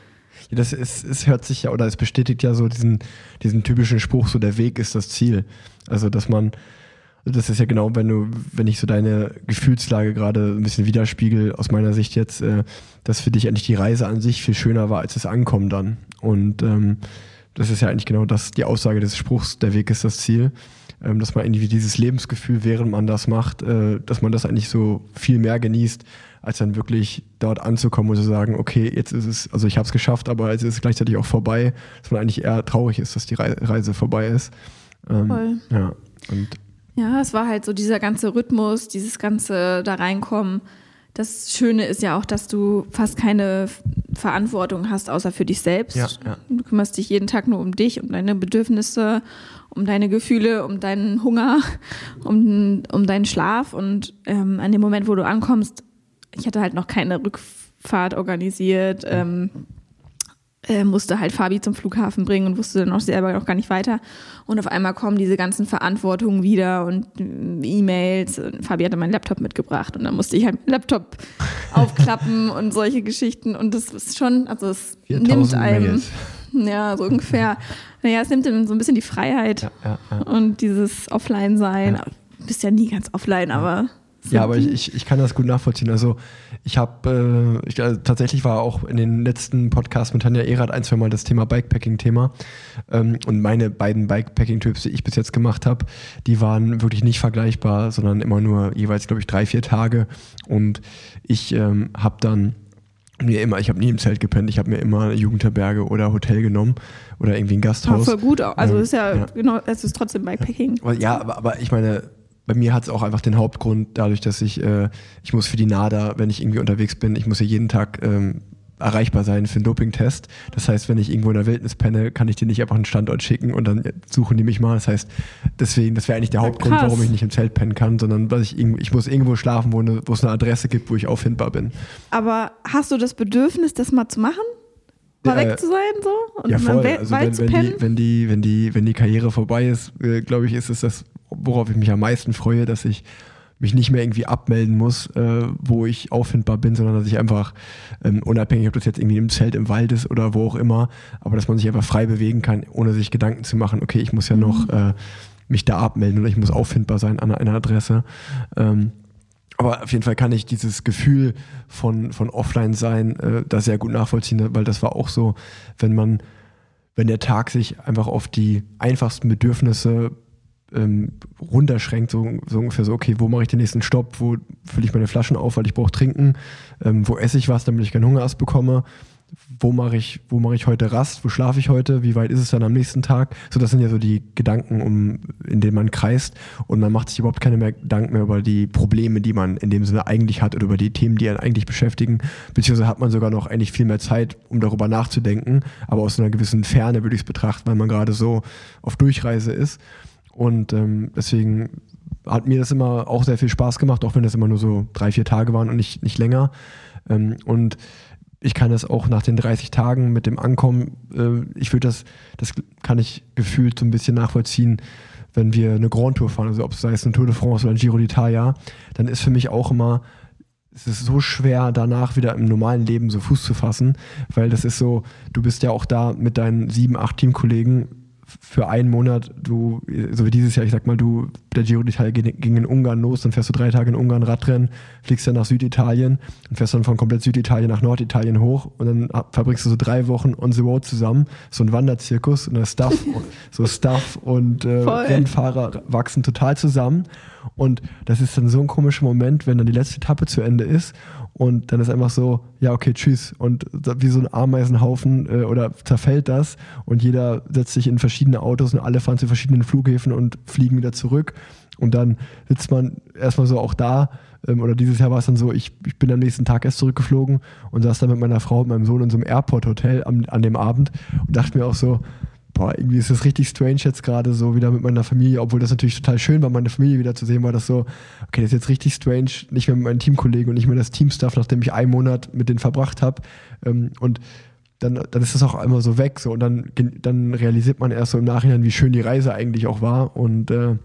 ja. das ist, es hört sich ja, oder es bestätigt ja so diesen, diesen typischen Spruch, so der Weg ist das Ziel. Also, dass man, das ist ja genau, wenn du, wenn ich so deine Gefühlslage gerade ein bisschen widerspiegel, aus meiner Sicht jetzt, äh, dass für dich eigentlich die Reise an sich viel schöner war als das Ankommen dann. Und ähm, das ist ja eigentlich genau das, die Aussage des Spruchs, der Weg ist das Ziel, ähm, dass man irgendwie dieses Lebensgefühl, während man das macht, äh, dass man das eigentlich so viel mehr genießt, als dann wirklich dort anzukommen und zu sagen, okay, jetzt ist es, also ich habe es geschafft, aber jetzt ist es gleichzeitig auch vorbei, dass man eigentlich eher traurig ist, dass die Reise vorbei ist. Ähm, Voll. Ja, und ja, es war halt so dieser ganze Rhythmus, dieses ganze da reinkommen das Schöne ist ja auch, dass du fast keine Verantwortung hast, außer für dich selbst. Ja, ja. Du kümmerst dich jeden Tag nur um dich, um deine Bedürfnisse, um deine Gefühle, um deinen Hunger, um, um deinen Schlaf. Und ähm, an dem Moment, wo du ankommst, ich hatte halt noch keine Rückfahrt organisiert, ähm, äh, musste halt Fabi zum Flughafen bringen und wusste dann auch selber noch gar nicht weiter. Und auf einmal kommen diese ganzen Verantwortungen wieder und äh, E-Mails. Fabi hatte meinen Laptop mitgebracht und dann musste ich halt meinen Laptop aufklappen und solche Geschichten. Und das ist schon, also es nimmt einem, Mails. ja, so ungefähr, naja, es nimmt einem so ein bisschen die Freiheit Ja, ja, ja. und dieses Offline-Sein. Du bist ja nie ganz offline, aber. Ja, aber ich, ich, ich kann das gut nachvollziehen. Also ich habe, äh, ich, also tatsächlich war auch in den letzten Podcasts mit Tanja Erath ein, zwei Mal das Thema Bikepacking-Thema. Ähm, und meine beiden Bikepacking-Trips, die ich bis jetzt gemacht habe, die waren wirklich nicht vergleichbar, sondern immer nur jeweils, glaube ich, drei, vier Tage. Und ich ähm, habe dann mir immer, ich habe nie im Zelt gepennt, ich habe mir immer Jugendherberge oder Hotel genommen oder irgendwie ein Ja, Gasthaus. voll gut. Also Ähm, ist ja, ja. genau, es ist trotzdem Bikepacking. Ja, aber, aber ich meine, bei mir hat es auch einfach den Hauptgrund, dadurch, dass ich, äh, ich muss für die NADA, wenn ich irgendwie unterwegs bin, ich muss ja jeden Tag ähm, erreichbar sein für einen Dopingtest. Das heißt, wenn ich irgendwo in der Wildnis penne, kann ich dir nicht einfach einen Standort schicken und dann suchen die mich mal. Das heißt, deswegen, das wäre eigentlich der Ja, Hauptgrund, krass. warum ich nicht im Zelt pennen kann, sondern weil ich, ich muss irgendwo schlafen, wo, eine, wo es eine Adresse gibt, wo ich auffindbar bin. Aber hast du das Bedürfnis, das mal zu machen? Mal weg äh, zu sein so? Und ja, mal voll. Also weit wenn, zu wenn, pennen? die, wenn, die, wenn, die, wenn die Karriere vorbei ist, äh, glaube ich, ist es das, worauf ich mich am meisten freue, dass ich mich nicht mehr irgendwie abmelden muss, äh, wo ich auffindbar bin, sondern dass ich einfach, ähm, unabhängig, ob das jetzt irgendwie im Zelt im Wald ist oder wo auch immer, aber dass man sich einfach frei bewegen kann, ohne sich Gedanken zu machen, okay, ich muss ja noch äh, mich da abmelden oder ich muss auffindbar sein an einer Adresse. Ähm, aber auf jeden Fall kann ich dieses Gefühl von, von Offline-Sein äh, da sehr gut nachvollziehen, weil das war auch so, wenn man, wenn der Tag sich einfach auf die einfachsten Bedürfnisse ähm, runterschränkt, so, so ungefähr so, okay, wo mache ich den nächsten Stopp, wo fülle ich meine Flaschen auf, weil ich brauche trinken, ähm, wo esse ich was, damit ich keinen Hungerast bekomme, wo mache ich, wo mache ich heute Rast, wo schlafe ich heute, wie weit ist es dann am nächsten Tag? So, das sind ja so die Gedanken, um, in denen man kreist. Und man macht sich überhaupt keine mehr Gedanken mehr über die Probleme, die man in dem Sinne eigentlich hat oder über die Themen, die einen eigentlich beschäftigen, beziehungsweise hat man sogar noch eigentlich viel mehr Zeit, um darüber nachzudenken, aber aus einer gewissen Ferne würde ich es betrachten, weil man gerade so auf Durchreise ist und ähm, deswegen hat mir das immer auch sehr viel Spaß gemacht, auch wenn das immer nur so drei, vier Tage waren und nicht, nicht länger. Ähm, und ich kann das auch nach den 30 Tagen mit dem Ankommen, äh, ich würde das, das kann ich gefühlt so ein bisschen nachvollziehen, wenn wir eine Grand Tour fahren, also ob es sei es eine Tour de France oder ein Giro d'Italia, dann ist für mich auch immer, es ist so schwer, danach wieder im normalen Leben so Fuß zu fassen, weil das ist so, du bist ja auch da mit deinen sieben, acht Teamkollegen für einen Monat, du, so wie dieses Jahr, ich sag mal, du, der Giro d'Italia ging in Ungarn los, dann fährst du drei Tage in Ungarn Radrennen, fliegst dann nach Süditalien und fährst dann von komplett Süditalien nach Norditalien hoch und dann verbringst du so drei Wochen on the road zusammen, so ein Wanderzirkus und der Stuff, so Stuff und äh, Voll. Rennfahrer wachsen total zusammen und das ist dann so ein komischer Moment, wenn dann die letzte Etappe zu Ende ist und dann ist einfach so, ja, okay, tschüss. Und wie so ein Ameisenhaufen äh, oder zerfällt das und jeder setzt sich in verschiedene Autos und alle fahren zu verschiedenen Flughäfen und fliegen wieder zurück. Und dann sitzt man erstmal so auch da, ähm, oder dieses Jahr war es dann so, ich, ich bin am nächsten Tag erst zurückgeflogen und saß dann mit meiner Frau und meinem Sohn in so einem Airport-Hotel am, an dem Abend und dachte mir auch so, boah, irgendwie ist das richtig strange jetzt gerade so wieder mit meiner Familie, obwohl das natürlich total schön war, meine Familie wieder zu sehen, war das so, okay, das ist jetzt richtig strange, nicht mehr mit meinen Teamkollegen und nicht mehr das Teamstuff, nachdem ich einen Monat mit denen verbracht habe. Ähm, und dann, dann ist das auch einmal so weg, so und dann, dann realisiert man erst so im Nachhinein, wie schön die Reise eigentlich auch war und äh,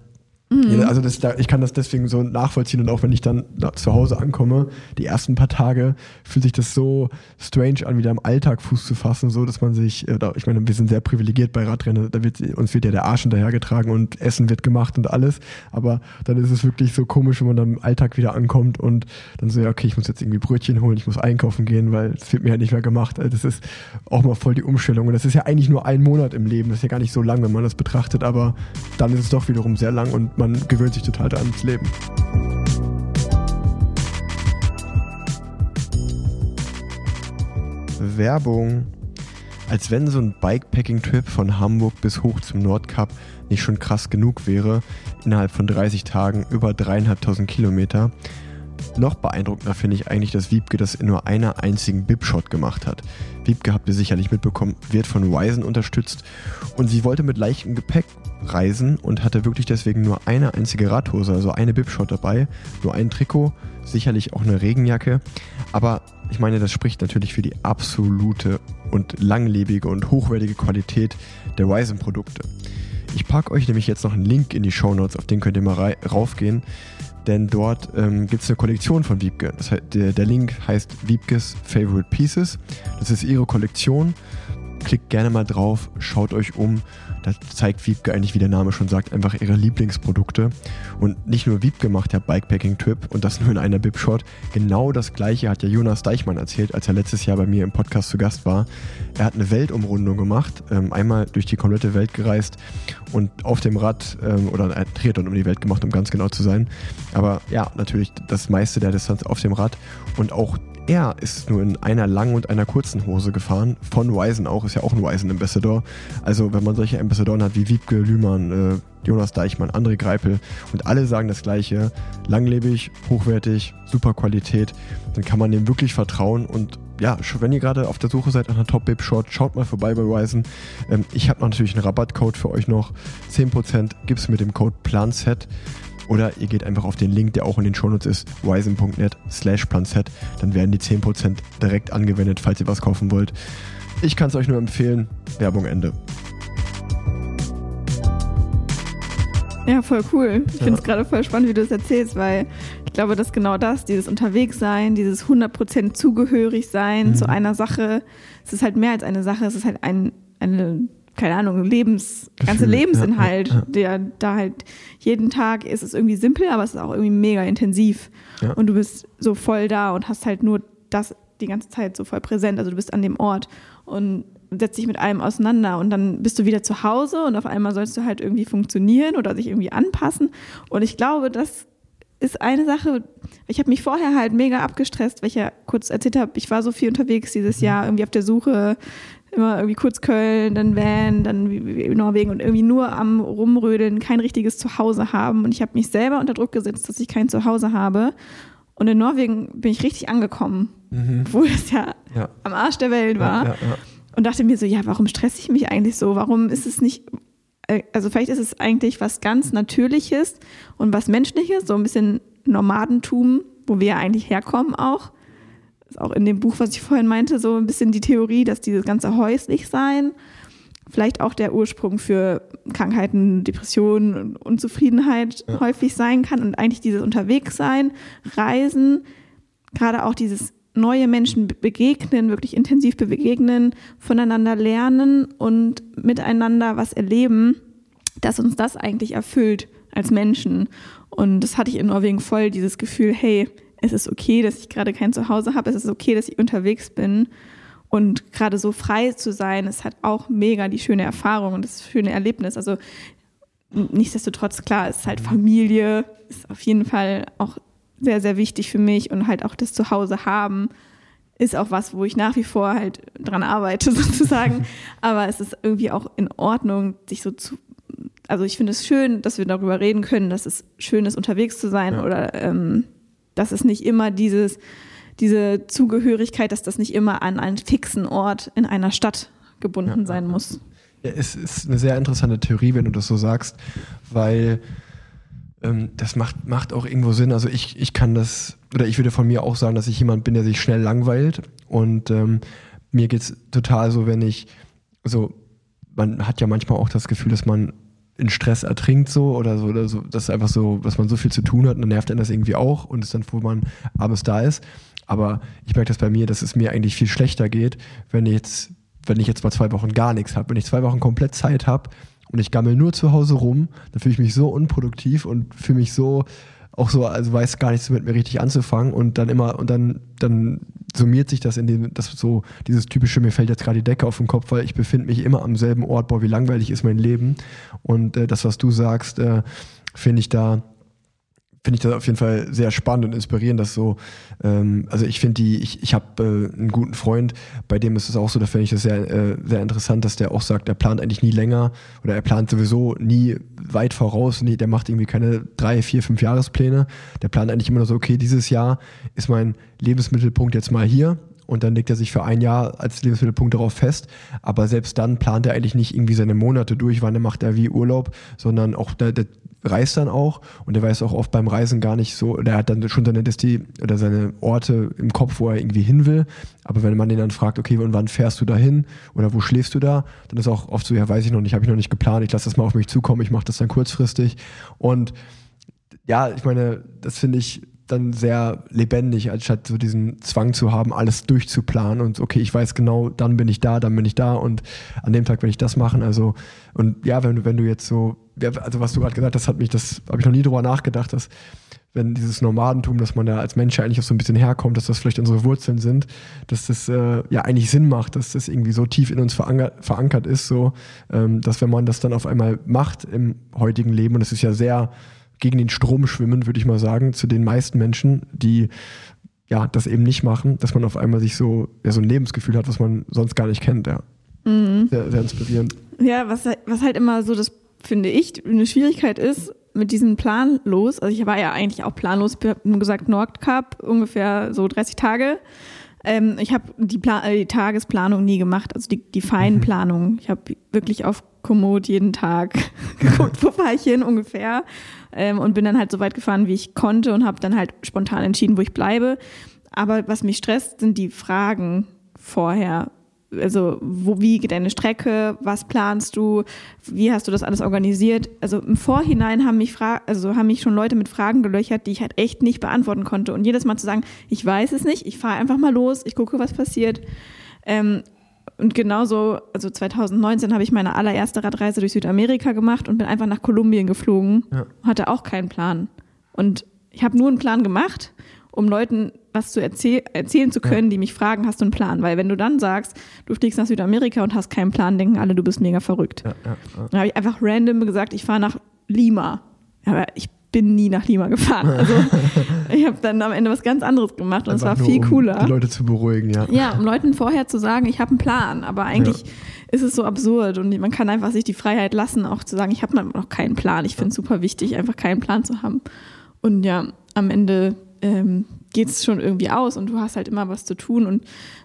ja, also das, da, ich kann das deswegen so nachvollziehen und auch wenn ich dann zu Hause ankomme, die ersten paar Tage fühlt sich das so strange an, wieder im Alltag Fuß zu fassen, so dass man sich, äh, ich meine, wir sind sehr privilegiert bei Radrennen, da wird uns wird ja der Arsch hinterhergetragen und Essen wird gemacht und alles, aber dann ist es wirklich so komisch, wenn man dann im Alltag wieder ankommt und dann so, ja, okay, ich muss jetzt irgendwie Brötchen holen, ich muss einkaufen gehen, weil es wird mir halt nicht mehr gemacht. Also Das ist auch mal voll die Umstellung und das ist ja eigentlich nur ein Monat im Leben, das ist ja gar nicht so lang, wenn man das betrachtet, aber dann ist es doch wiederum sehr lang und man gewöhnt sich total daran ins Leben. Werbung. Als wenn so ein Bikepacking-Trip von Hamburg bis hoch zum Nordkap nicht schon krass genug wäre, innerhalb von 30 Tagen über dreieinhalbtausend Kilometer, Noch beeindruckender finde ich eigentlich, dass Wiebke das in nur einer einzigen Bip-Shot gemacht hat. Wiebke habt ihr sicherlich mitbekommen, wird von Ryzen unterstützt und sie wollte mit leichtem Gepäck reisen und hatte wirklich deswegen nur eine einzige Radhose, also eine Bip-Shot dabei, nur ein Trikot, sicherlich auch eine Regenjacke. Aber ich meine, das spricht natürlich für die absolute und langlebige und hochwertige Qualität der Ryzen-Produkte. Ich packe euch nämlich jetzt noch einen Link in die Show Notes, auf den könnt ihr mal raufgehen denn dort ähm, gibt es eine Kollektion von Wiebke. Das heißt, der, der Link heißt Wiebkes Favorite Pieces. Das ist ihre Kollektion. Klickt gerne mal drauf, schaut euch um. Da zeigt Wiebke eigentlich, wie der Name schon sagt, einfach ihre Lieblingsprodukte. Und nicht nur Wiebke macht der Bikepacking-Trip und das nur in einer Bib-Shot. Genau das gleiche hat ja Jonas Deichmann erzählt, als er letztes Jahr bei mir im Podcast zu Gast war. Er hat eine Weltumrundung gemacht, ähm, einmal durch die komplette Welt gereist und auf dem Rad ähm, oder ein Triathlon um die Welt gemacht, um ganz genau zu sein. Aber ja, natürlich das meiste der Distanz auf dem Rad und auch er ist nur in einer langen und einer kurzen Hose gefahren. Von Wisen auch, ist ja auch ein Wisen Ambassador. Also wenn man solche Ambassadoren hat wie Wiebke Lühmann, äh, Jonas Deichmann, André Greipel und alle sagen das gleiche, langlebig, hochwertig, super Qualität, dann kann man dem wirklich vertrauen und ja, wenn ihr gerade auf der Suche seid nach einer Top-Bib-Short, schaut mal vorbei bei Ryzen. Ähm, ich habe natürlich einen Rabattcode für euch noch. 10% gibt es mit dem Code PLANSET. Oder ihr geht einfach auf den Link, der auch in den Shownotes ist, wisen.net slash planset. Dann werden die 10% direkt angewendet, falls ihr was kaufen wollt. Ich kann es euch nur empfehlen. Werbung Ende. Ja, voll cool. Ich finde es gerade voll spannend, wie du es erzählst, weil ich glaube, dass genau das, dieses Unterwegssein, dieses 100% zugehörig sein mhm. zu einer Sache, es ist halt mehr als eine Sache, es ist halt ein, eine keine Ahnung, Lebens, Gefühl, ganze Lebensinhalt, ja, ja, ja. der da halt jeden Tag ist es irgendwie simpel, aber es ist auch irgendwie mega intensiv. Und du bist so voll da und hast halt nur das die ganze Zeit so voll präsent. Also du bist an dem Ort und setzt dich mit allem auseinander und dann bist du wieder zu Hause und auf einmal sollst du halt irgendwie funktionieren oder sich irgendwie anpassen. Und ich glaube, das ist eine Sache, ich habe mich vorher halt mega abgestresst, weil ich ja kurz erzählt habe, ich war so viel unterwegs dieses mhm. Jahr, irgendwie auf der Suche immer irgendwie kurz Köln, dann Van, dann Norwegen und irgendwie nur am Rumrödeln, kein richtiges Zuhause haben. Und ich habe mich selber unter Druck gesetzt, dass ich kein Zuhause habe. Und in Norwegen bin ich richtig angekommen, mhm. obwohl es ja, ja, am Arsch der Welt war. Ja, ja, und dachte mir so, ja, warum stresse ich mich eigentlich so? Warum ist es nicht, äh, also vielleicht ist es eigentlich was ganz Natürliches und was Menschliches, so ein bisschen Nomadentum, wo wir eigentlich herkommen auch ist auch in dem Buch, was ich vorhin meinte, so ein bisschen die Theorie, dass dieses ganze häuslich sein vielleicht auch der Ursprung für Krankheiten, Depressionen und Unzufriedenheit ja. häufig sein kann und eigentlich dieses Unterwegssein, Reisen, gerade auch dieses neue Menschen begegnen, wirklich intensiv begegnen, voneinander lernen und miteinander was erleben, dass uns das eigentlich erfüllt als Menschen. Und das hatte ich in Norwegen voll, dieses Gefühl, hey, es ist okay, dass ich gerade kein Zuhause habe, es ist okay, dass ich unterwegs bin. Und gerade so frei zu sein, ist halt auch mega die schöne Erfahrung und das schöne Erlebnis. Also nichtsdestotrotz, klar, ist halt Familie, ist auf jeden Fall auch sehr, sehr wichtig für mich und halt auch das Zuhause haben ist auch was, wo ich nach wie vor halt dran arbeite sozusagen. Aber es ist irgendwie auch in Ordnung, sich so zu, also ich finde es schön, dass wir darüber reden können, dass es schön ist, unterwegs zu sein ja. oder ähm, dass es nicht immer dieses, diese Zugehörigkeit, dass das nicht immer an einen fixen Ort in einer Stadt gebunden ja. sein muss. Ja, es ist eine sehr interessante Theorie, wenn du das so sagst, weil ähm, das macht, macht auch irgendwo Sinn. Also ich, ich kann das, oder ich würde von mir auch sagen, dass ich jemand bin, der sich schnell langweilt. Und ähm, mir geht es total so, wenn ich, also man hat ja manchmal auch das Gefühl, dass man in Stress ertrinkt so oder so oder so, das ist einfach so, dass man so viel zu tun hat und dann nervt einen das irgendwie auch und ist dann froh, man abends da ist. Aber ich merke das bei mir, dass es mir eigentlich viel schlechter geht, wenn ich jetzt, wenn ich jetzt mal zwei Wochen gar nichts habe. Wenn ich zwei Wochen komplett Zeit habe und ich gammel nur zu Hause rum, dann fühle ich mich so unproduktiv und fühle mich so, auch so, also weiß gar nichts mit mir richtig anzufangen und dann immer, und dann, dann summiert sich das in dem, das so, dieses typische, mir fällt jetzt gerade die Decke auf den Kopf, weil ich befinde mich immer am selben Ort, boah, wie langweilig ist mein Leben. Und äh, das, was du sagst, äh, finde ich da, finde ich das auf jeden Fall sehr spannend und inspirierend, dass so, ähm, also ich finde die, ich, ich habe äh, einen guten Freund, bei dem ist es auch so, da finde ich das sehr, äh, sehr interessant, dass der auch sagt, er plant eigentlich nie länger oder er plant sowieso nie weit voraus, nie, der macht irgendwie keine drei, vier, fünf Jahrespläne, der plant eigentlich immer nur so, okay, dieses Jahr ist mein Lebensmittelpunkt jetzt mal hier und dann legt er sich für ein Jahr als Lebensmittelpunkt darauf fest. Aber selbst dann plant er eigentlich nicht irgendwie seine Monate durch, wann er macht er wie Urlaub, sondern auch der, der reist dann auch und der weiß auch oft beim Reisen gar nicht so, der hat dann schon seine Desti oder seine Orte im Kopf, wo er irgendwie hin will. Aber wenn man den dann fragt, okay, und wann fährst du da hin oder wo schläfst du da, dann ist auch oft so, ja, weiß ich noch nicht, habe ich noch nicht geplant, ich lasse das mal auf mich zukommen, ich mache das dann kurzfristig. Und ja, ich meine, das finde ich dann sehr lebendig, anstatt so diesen Zwang zu haben, alles durchzuplanen und okay, ich weiß genau, dann bin ich da, dann bin ich da und an dem Tag werde ich das machen. Also, und ja, wenn wenn du jetzt so, also was du gerade gesagt hast, hat mich, das habe ich noch nie drüber nachgedacht, dass wenn dieses Nomadentum, dass man da als Mensch ja eigentlich auch so ein bisschen herkommt, dass das vielleicht unsere Wurzeln sind, dass das äh, ja eigentlich Sinn macht, dass das irgendwie so tief in uns verankert, verankert ist, so, ähm, dass wenn man das dann auf einmal macht im heutigen Leben, und es ist ja sehr gegen den Strom schwimmen, würde ich mal sagen, zu den meisten Menschen, die ja das eben nicht machen, dass man auf einmal sich so, ja, so ein Lebensgefühl hat, was man sonst gar nicht kennt, ja. Mhm. Sehr, sehr inspirierend. Ja, was, was halt immer so das, finde ich, eine Schwierigkeit ist, mit diesem Plan los, also ich war ja eigentlich auch planlos, ich habe nur gesagt Nordcup, ungefähr so 30 Tage. Ähm, ich habe die, äh, die, Tagesplanung nie gemacht, also die, die Feinplanung. Mhm. Ich habe wirklich auf Komoot jeden Tag geguckt, wo fahre ich hin ungefähr ähm, und bin dann halt so weit gefahren, wie ich konnte und habe dann halt spontan entschieden, wo ich bleibe. Aber was mich stresst, sind die Fragen vorher. Also, wo, wie geht deine Strecke? Was planst du? Wie hast du das alles organisiert? Also im Vorhinein haben mich, Fra also haben mich schon Leute mit Fragen gelöchert, die ich halt echt nicht beantworten konnte. Und jedes Mal zu sagen, ich weiß es nicht, ich fahre einfach mal los, ich gucke, was passiert. Ähm, und genauso, also 2019 habe ich meine allererste Radreise durch Südamerika gemacht und bin einfach nach Kolumbien geflogen. Ja. Hatte auch keinen Plan. Und ich habe nur einen Plan gemacht, um Leuten was zu erzähl erzählen zu können, ja. die mich fragen, hast du einen Plan? Weil wenn du dann sagst, du fliegst nach Südamerika und hast keinen Plan, denken alle, du bist mega verrückt. Ja, dann habe ich einfach random gesagt, ich fahre nach Lima. Aber ich bin nie nach Lima gefahren. Also ich habe dann am Ende was ganz anderes gemacht und es war viel um cooler. Die Leute zu beruhigen, ja. Ja, um Leuten vorher zu sagen, ich habe einen Plan, aber eigentlich ja. ist es so absurd und man kann einfach sich die Freiheit lassen, auch zu sagen, ich habe noch keinen Plan. Ich finde es super wichtig, einfach keinen Plan zu haben. Und ja, am Ende ähm, geht es schon irgendwie aus und du hast halt immer was zu tun und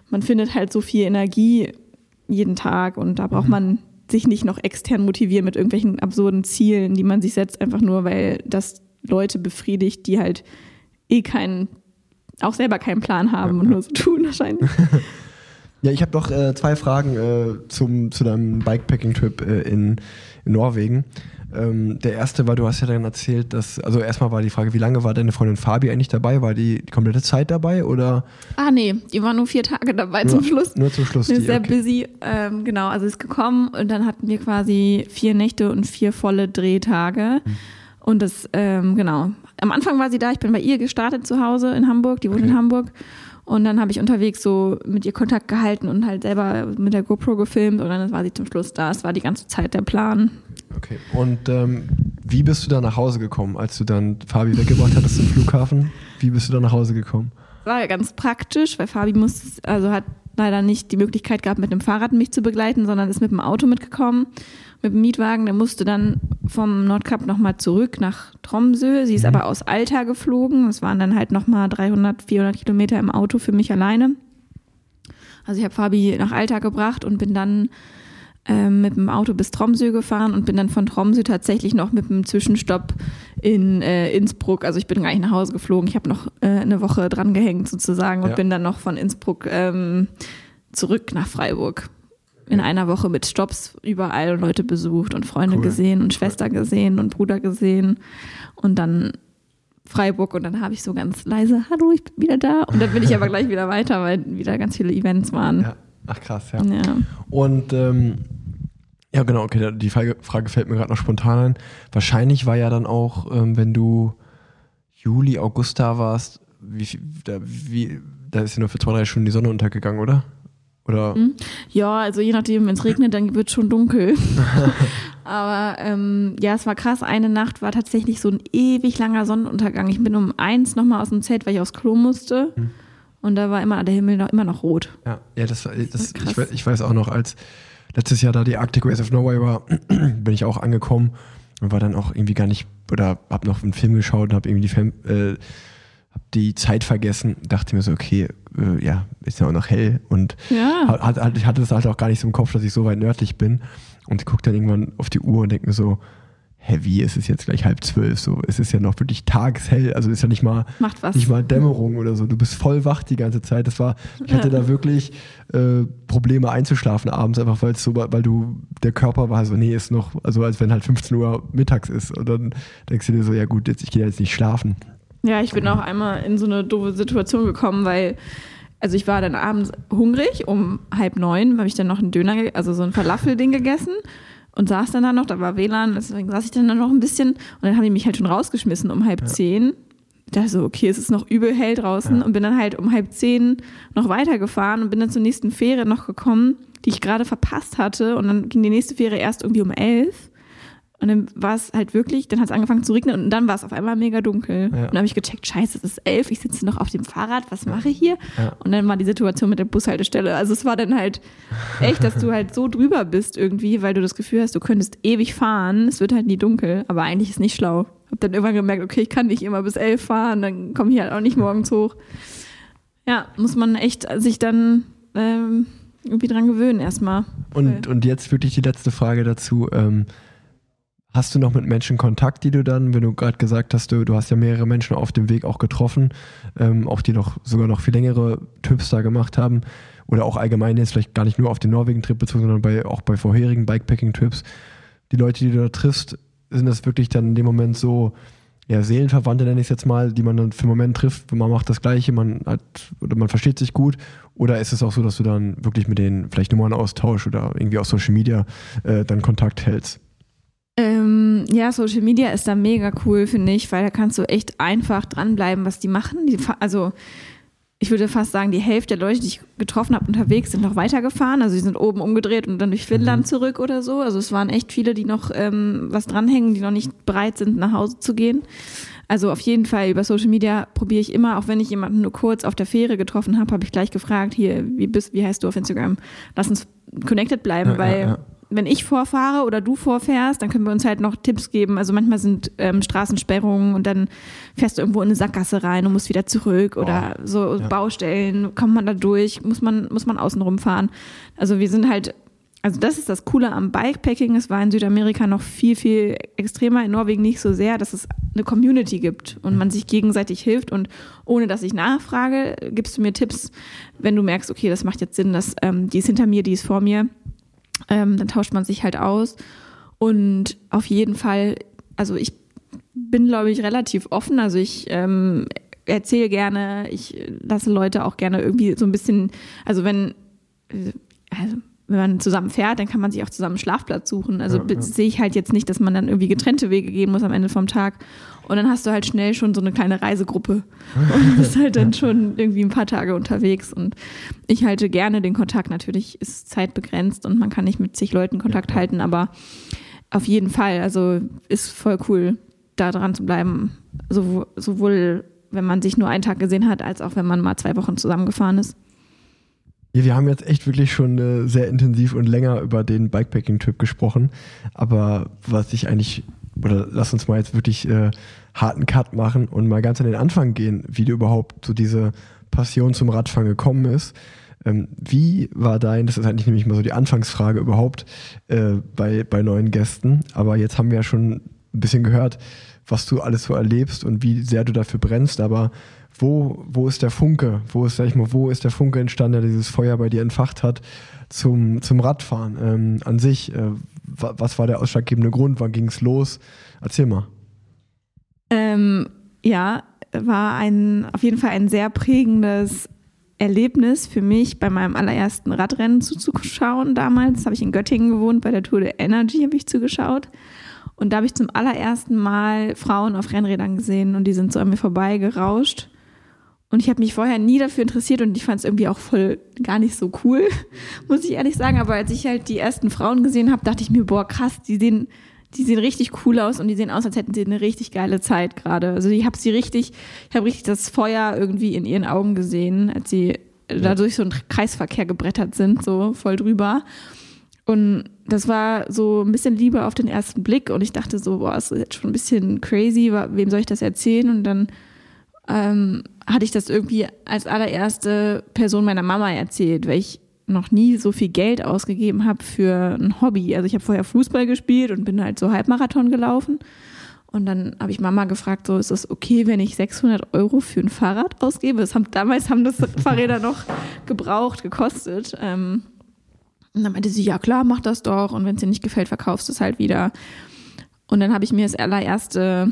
man findet halt so viel Energie jeden Tag und da braucht mhm. man sich nicht noch extern motivieren mit irgendwelchen absurden Zielen, die man sich setzt, einfach nur, weil das Leute befriedigt, die halt eh keinen, auch selber keinen Plan haben ja, und nur so tun wahrscheinlich. Ja, ich habe noch äh, zwei Fragen äh, zum, zu deinem Bikepacking-Trip äh, in, in Norwegen. Ähm, der erste war, du hast ja dann erzählt, dass, also erstmal war die Frage, wie lange war deine Freundin Fabi eigentlich dabei? War die die komplette Zeit dabei oder? Ah, nee, die war nur vier Tage dabei nur, zum Schluss. Nur zum Schluss. Die, sehr okay. busy, ähm, genau, also ist gekommen und dann hatten wir quasi vier Nächte und vier volle Drehtage. Hm. Und das, ähm, genau. Am Anfang war sie da, ich bin bei ihr gestartet zu Hause in Hamburg, die wohnt okay. in Hamburg. Und dann habe ich unterwegs so mit ihr Kontakt gehalten und halt selber mit der GoPro gefilmt und dann war sie zum Schluss da. Es war die ganze Zeit der Plan. Okay. Und ähm, wie bist du dann nach Hause gekommen, als du dann Fabi weggebracht hattest zum Flughafen? Wie bist du dann nach Hause gekommen? War ja ganz praktisch, weil Fabi musste, also hat leider nicht die Möglichkeit gehabt, mit dem Fahrrad mich zu begleiten, sondern ist mit dem Auto mitgekommen, mit dem Mietwagen. Der musste dann vom Nordkap nochmal zurück nach Tromsø. Sie ist mhm. aber aus Alta geflogen. Das waren dann halt nochmal 300, 400 Kilometer im Auto für mich alleine. Also ich habe Fabi nach Alta gebracht und bin dann ähm, mit dem Auto bis Tromsø gefahren und bin dann von Tromsø tatsächlich noch mit einem Zwischenstopp in äh, Innsbruck. Also ich bin gar nicht nach Hause geflogen. Ich habe noch äh, eine Woche dran gehängt sozusagen und ja. bin dann noch von Innsbruck ähm, zurück nach Freiburg. In einer Woche mit Stops überall Leute besucht und Freunde cool. gesehen und Schwester gesehen und Bruder gesehen. Und dann Freiburg und dann habe ich so ganz leise, hallo, ich bin wieder da. Und dann bin ich aber gleich wieder weiter, weil wieder ganz viele Events waren. Ja. Ach krass, ja. ja. Und ähm, ja, genau, okay, die Frage, Frage fällt mir gerade noch spontan ein. Wahrscheinlich war ja dann auch, ähm, wenn du Juli, August da warst, wie, da, wie, da ist ja nur für zwei, drei Stunden die Sonne untergegangen, oder? Oder? Hm? Ja, also je nachdem, wenn es regnet, dann wird es schon dunkel. Aber ähm, ja, es war krass. Eine Nacht war tatsächlich so ein ewig langer Sonnenuntergang. Ich bin um eins nochmal aus dem Zelt, weil ich aufs Klo musste. Hm. Und da war immer der Himmel noch, immer noch rot. Ja, ja das, war- das, krass. ich, ich weiß auch noch, als letztes Jahr da die Arctic Race of Norway war, bin ich auch angekommen und war dann auch irgendwie gar nicht, oder hab noch einen Film geschaut und hab irgendwie die, Film, äh, hab die Zeit vergessen. Dachte mir so, okay, äh, ja, ist ja auch noch hell und Ja. hat, hat, hatte das halt auch gar nicht so im Kopf, dass ich so weit nördlich bin und guck dann irgendwann auf die Uhr und denke mir so, wie, es ist jetzt gleich halb zwölf, so, es ist ja noch wirklich tageshell, also ist ja nicht mal, nicht mal Dämmerung oder so, du bist voll wach die ganze Zeit, das war, ich hatte da wirklich äh, Probleme einzuschlafen abends, einfach weil es so, weil du, der Körper war so, nee, ist noch, also als wenn halt 15 Uhr mittags ist. Und dann denkst du dir so, ja gut, jetzt, ich gehe jetzt nicht schlafen. Ja, ich bin auch einmal in so eine doofe Situation gekommen, weil, also ich war dann abends hungrig, um halb neun habe ich dann noch einen Döner, also so ein Falafel-Ding gegessen und saß dann da noch, da war WLAN, deswegen saß ich dann da noch ein bisschen und dann haben die mich halt schon rausgeschmissen um halb zehn. Da so, okay, es ist noch übel hell draußen Ja. und bin dann halt um halb zehn noch weitergefahren und bin dann zur nächsten Fähre noch gekommen, die ich gerade verpasst hatte und dann ging die nächste Fähre erst irgendwie um elf. Und dann war es halt wirklich, dann hat es angefangen zu regnen und dann war es auf einmal mega dunkel. Ja. Und dann habe ich gecheckt, scheiße, es ist elf, ich sitze noch auf dem Fahrrad, was mache ich hier? Ja. Und dann war die Situation mit der Bushaltestelle. Also es war dann halt echt, dass du halt so drüber bist irgendwie, weil du das Gefühl hast, du könntest ewig fahren, es wird halt nie dunkel, aber eigentlich ist nicht schlau. Hab dann irgendwann gemerkt, okay, ich kann nicht immer bis elf fahren, dann komme ich halt auch nicht morgens hoch. Ja, muss man echt sich dann ähm, irgendwie dran gewöhnen erstmal. Und, und jetzt wirklich die letzte Frage dazu. Ähm, hast du noch mit Menschen Kontakt, die du dann, wenn du gerade gesagt hast, du, du hast ja mehrere Menschen auf dem Weg auch getroffen, ähm, auch die noch sogar noch viel längere Trips da gemacht haben oder auch allgemein jetzt vielleicht gar nicht nur auf den Norwegen-Trip bezogen, sondern bei, auch bei vorherigen Bikepacking-Trips. Die Leute, die du da triffst, sind das wirklich dann in dem Moment so, ja, Seelenverwandte nenne ich es jetzt mal, die man dann für einen Moment trifft, man macht das Gleiche, man hat, oder man versteht sich gut, oder ist es auch so, dass du dann wirklich mit denen vielleicht Nummern austauschst oder irgendwie auf Social Media äh, dann Kontakt hältst? Ähm, ja, Social Media ist da mega cool, finde ich, weil da kannst du echt einfach dranbleiben, was die machen. Die, also ich würde fast sagen, die Hälfte der Leute, die ich getroffen habe unterwegs, sind noch weitergefahren. Also die sind oben umgedreht und dann durch Finnland zurück oder so. Also es waren echt viele, die noch ähm, was dranhängen, die noch nicht bereit sind, nach Hause zu gehen. Also auf jeden Fall über Social Media probiere ich immer, auch wenn ich jemanden nur kurz auf der Fähre getroffen habe, habe ich gleich gefragt, hier, wie bist, wie heißt du auf Instagram? Lass uns connected bleiben, Ja, ja, weil ja. Wenn ich vorfahre oder du vorfährst, dann können wir uns halt noch Tipps geben. Also manchmal sind ähm, Straßensperrungen und dann fährst du irgendwo in eine Sackgasse rein und musst wieder zurück oder so ja. Baustellen, kommt man da durch, muss man, muss man außen rumfahren. Also wir sind halt, also das ist das Coole am Bikepacking. Es war in Südamerika noch viel, viel extremer, in Norwegen nicht so sehr, dass es eine Community gibt und man sich gegenseitig hilft und ohne dass ich nachfrage, gibst du mir Tipps, wenn du merkst, okay, das macht jetzt Sinn, dass ähm, die ist hinter mir, die ist vor mir ähm, dann tauscht man sich halt aus. Und auf jeden Fall, also ich bin, glaube ich, relativ offen. Also ich ähm, erzähle gerne, ich lasse Leute auch gerne irgendwie so ein bisschen, also wenn, äh, also wenn man zusammen fährt, dann kann man sich auch zusammen einen Schlafplatz suchen. Also Ja, ja. sehe ich halt jetzt nicht, dass man dann irgendwie getrennte Wege gehen muss am Ende vom Tag. Und dann hast du halt schnell schon so eine kleine Reisegruppe und bist halt dann schon irgendwie ein paar Tage unterwegs. Und ich halte gerne den Kontakt. Natürlich ist Zeit begrenzt und man kann nicht mit zig Leuten Kontakt Ja, halten, aber auf jeden Fall, also ist voll cool, da dran zu bleiben. Sowohl, sowohl wenn man sich nur einen Tag gesehen hat, als auch wenn man mal zwei Wochen zusammengefahren ist. Ja, wir haben jetzt echt wirklich schon äh, sehr intensiv und länger über den Bikepacking-Trip gesprochen. Aber was ich eigentlich, oder lass uns mal jetzt wirklich äh, harten Cut machen und mal ganz an den Anfang gehen, wie du überhaupt so diese Passion zum Radfahren gekommen ist. Ähm, wie war dein, das ist eigentlich nämlich mal so die Anfangsfrage überhaupt äh, bei, bei neuen Gästen, aber jetzt haben wir ja schon ein bisschen gehört, was du alles so erlebst und wie sehr du dafür brennst, aber wo, wo ist der Funke? Wo ist, sag ich mal, wo ist der Funke entstanden, der dieses Feuer bei dir entfacht hat zum, zum Radfahren ähm, an sich? Äh, wa- was war der ausschlaggebende Grund? Wann ging es los? Erzähl mal. Ähm, ja, war ein, auf jeden Fall ein sehr prägendes Erlebnis für mich, bei meinem allerersten Radrennen zuzuschauen damals. Habe ich in Göttingen gewohnt, bei der Tour de Energy habe ich zugeschaut. Und da habe ich zum allerersten Mal Frauen auf Rennrädern gesehen und die sind so an mir vorbei gerauscht. Und ich habe mich vorher nie dafür interessiert und ich fand es irgendwie auch voll gar nicht so cool, muss ich ehrlich sagen. Aber als ich halt die ersten Frauen gesehen habe, dachte ich mir, boah, krass, die sehen, die sehen richtig cool aus und die sehen aus, als hätten sie eine richtig geile Zeit gerade. Also ich habe sie richtig, ich habe richtig das Feuer irgendwie in ihren Augen gesehen, als sie da durch so einen Kreisverkehr gebrettert sind, so voll drüber. Und das war so ein bisschen Liebe auf den ersten Blick und ich dachte so, boah, das ist jetzt schon ein bisschen crazy, wem soll ich das erzählen? Und dann ähm, hatte ich das irgendwie als allererste Person meiner Mama erzählt, weil ich noch nie so viel Geld ausgegeben habe für ein Hobby. Also ich habe vorher Fußball gespielt und bin halt so Halbmarathon gelaufen. Und dann habe ich Mama gefragt, so ist das okay, wenn ich 600 Euro für ein Fahrrad ausgebe? Das haben, damals haben das Fahrräder noch gebraucht, gekostet. Ähm, und dann meinte sie, ja klar, mach das doch. Und wenn es dir nicht gefällt, verkaufst du es halt wieder. Und dann habe ich mir das allererste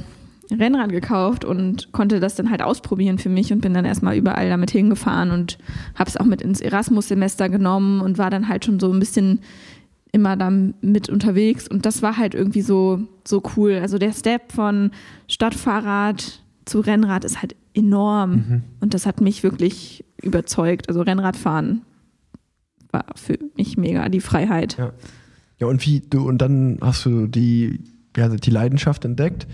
Rennrad gekauft und konnte das dann halt ausprobieren für mich und bin dann erstmal überall damit hingefahren und habe es auch mit ins Erasmus-Semester genommen und war dann halt schon so ein bisschen immer da mit unterwegs und das war halt irgendwie so, so cool. Also der Step von Stadtfahrrad zu Rennrad ist halt enorm mhm. und das hat mich wirklich überzeugt. Also Rennradfahren war für mich mega die Freiheit. Ja. Ja, und wie du, und dann hast du die, ja, die Leidenschaft entdeckt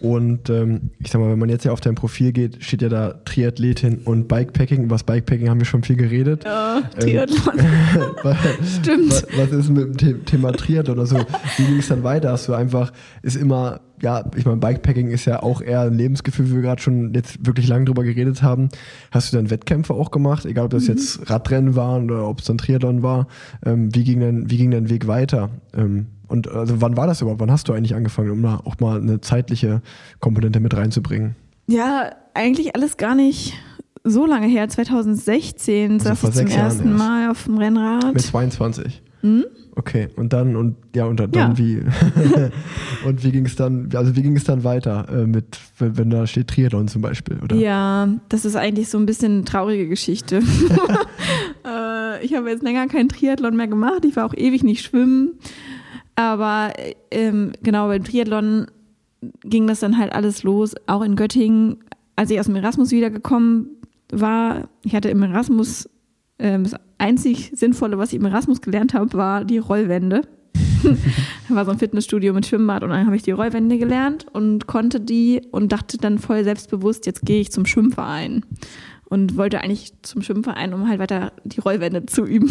und ähm, ich sag mal, wenn man jetzt ja auf dein Profil geht, steht ja da Triathletin und Bikepacking. Über das Bikepacking haben wir schon viel geredet. Ja, ähm, Triathlon. Ähm, Stimmt. Was, was, ist mit dem Thema Triathlon oder so? Wie ging es dann weiter? Hast du einfach, ist immer, ja, ich meine, Bikepacking ist ja auch eher ein Lebensgefühl, wie wir gerade schon jetzt wirklich lange drüber geredet haben. Hast du dann Wettkämpfe auch gemacht? Egal, ob das mhm. jetzt Radrennen waren oder ob es dann Triathlon war. Ähm, wie, ging dein, wie ging dein Weg weiter? Ähm, und also wann war das überhaupt? Wann hast du eigentlich angefangen, um da auch mal eine zeitliche Komponente mit reinzubringen? Ja, eigentlich alles gar nicht so lange her. 2016 also saß ich zum ersten erst. Mal auf dem Rennrad. Mit 22? Mhm. Okay, und dann und ja und dann ja. wie und wie ging es dann also wie ging es dann weiter äh, mit wenn, wenn, da steht Triathlon zum Beispiel oder ja das ist eigentlich so ein bisschen eine traurige Geschichte äh, ich habe jetzt länger keinen Triathlon mehr gemacht ich war auch ewig nicht schwimmen aber ähm, genau, beim Triathlon ging das dann halt alles los, auch in Göttingen. Als ich aus dem Erasmus wiedergekommen war, ich hatte im Erasmus, äh, das einzig Sinnvolle, was ich im Erasmus gelernt habe, war die Rollwände. da war so ein Fitnessstudio mit Schwimmbad und dann habe ich die Rollwände gelernt und konnte die und dachte dann voll selbstbewusst, jetzt gehe ich zum Schwimmverein und wollte eigentlich zum Schwimmverein, um halt weiter die Rollwände zu üben.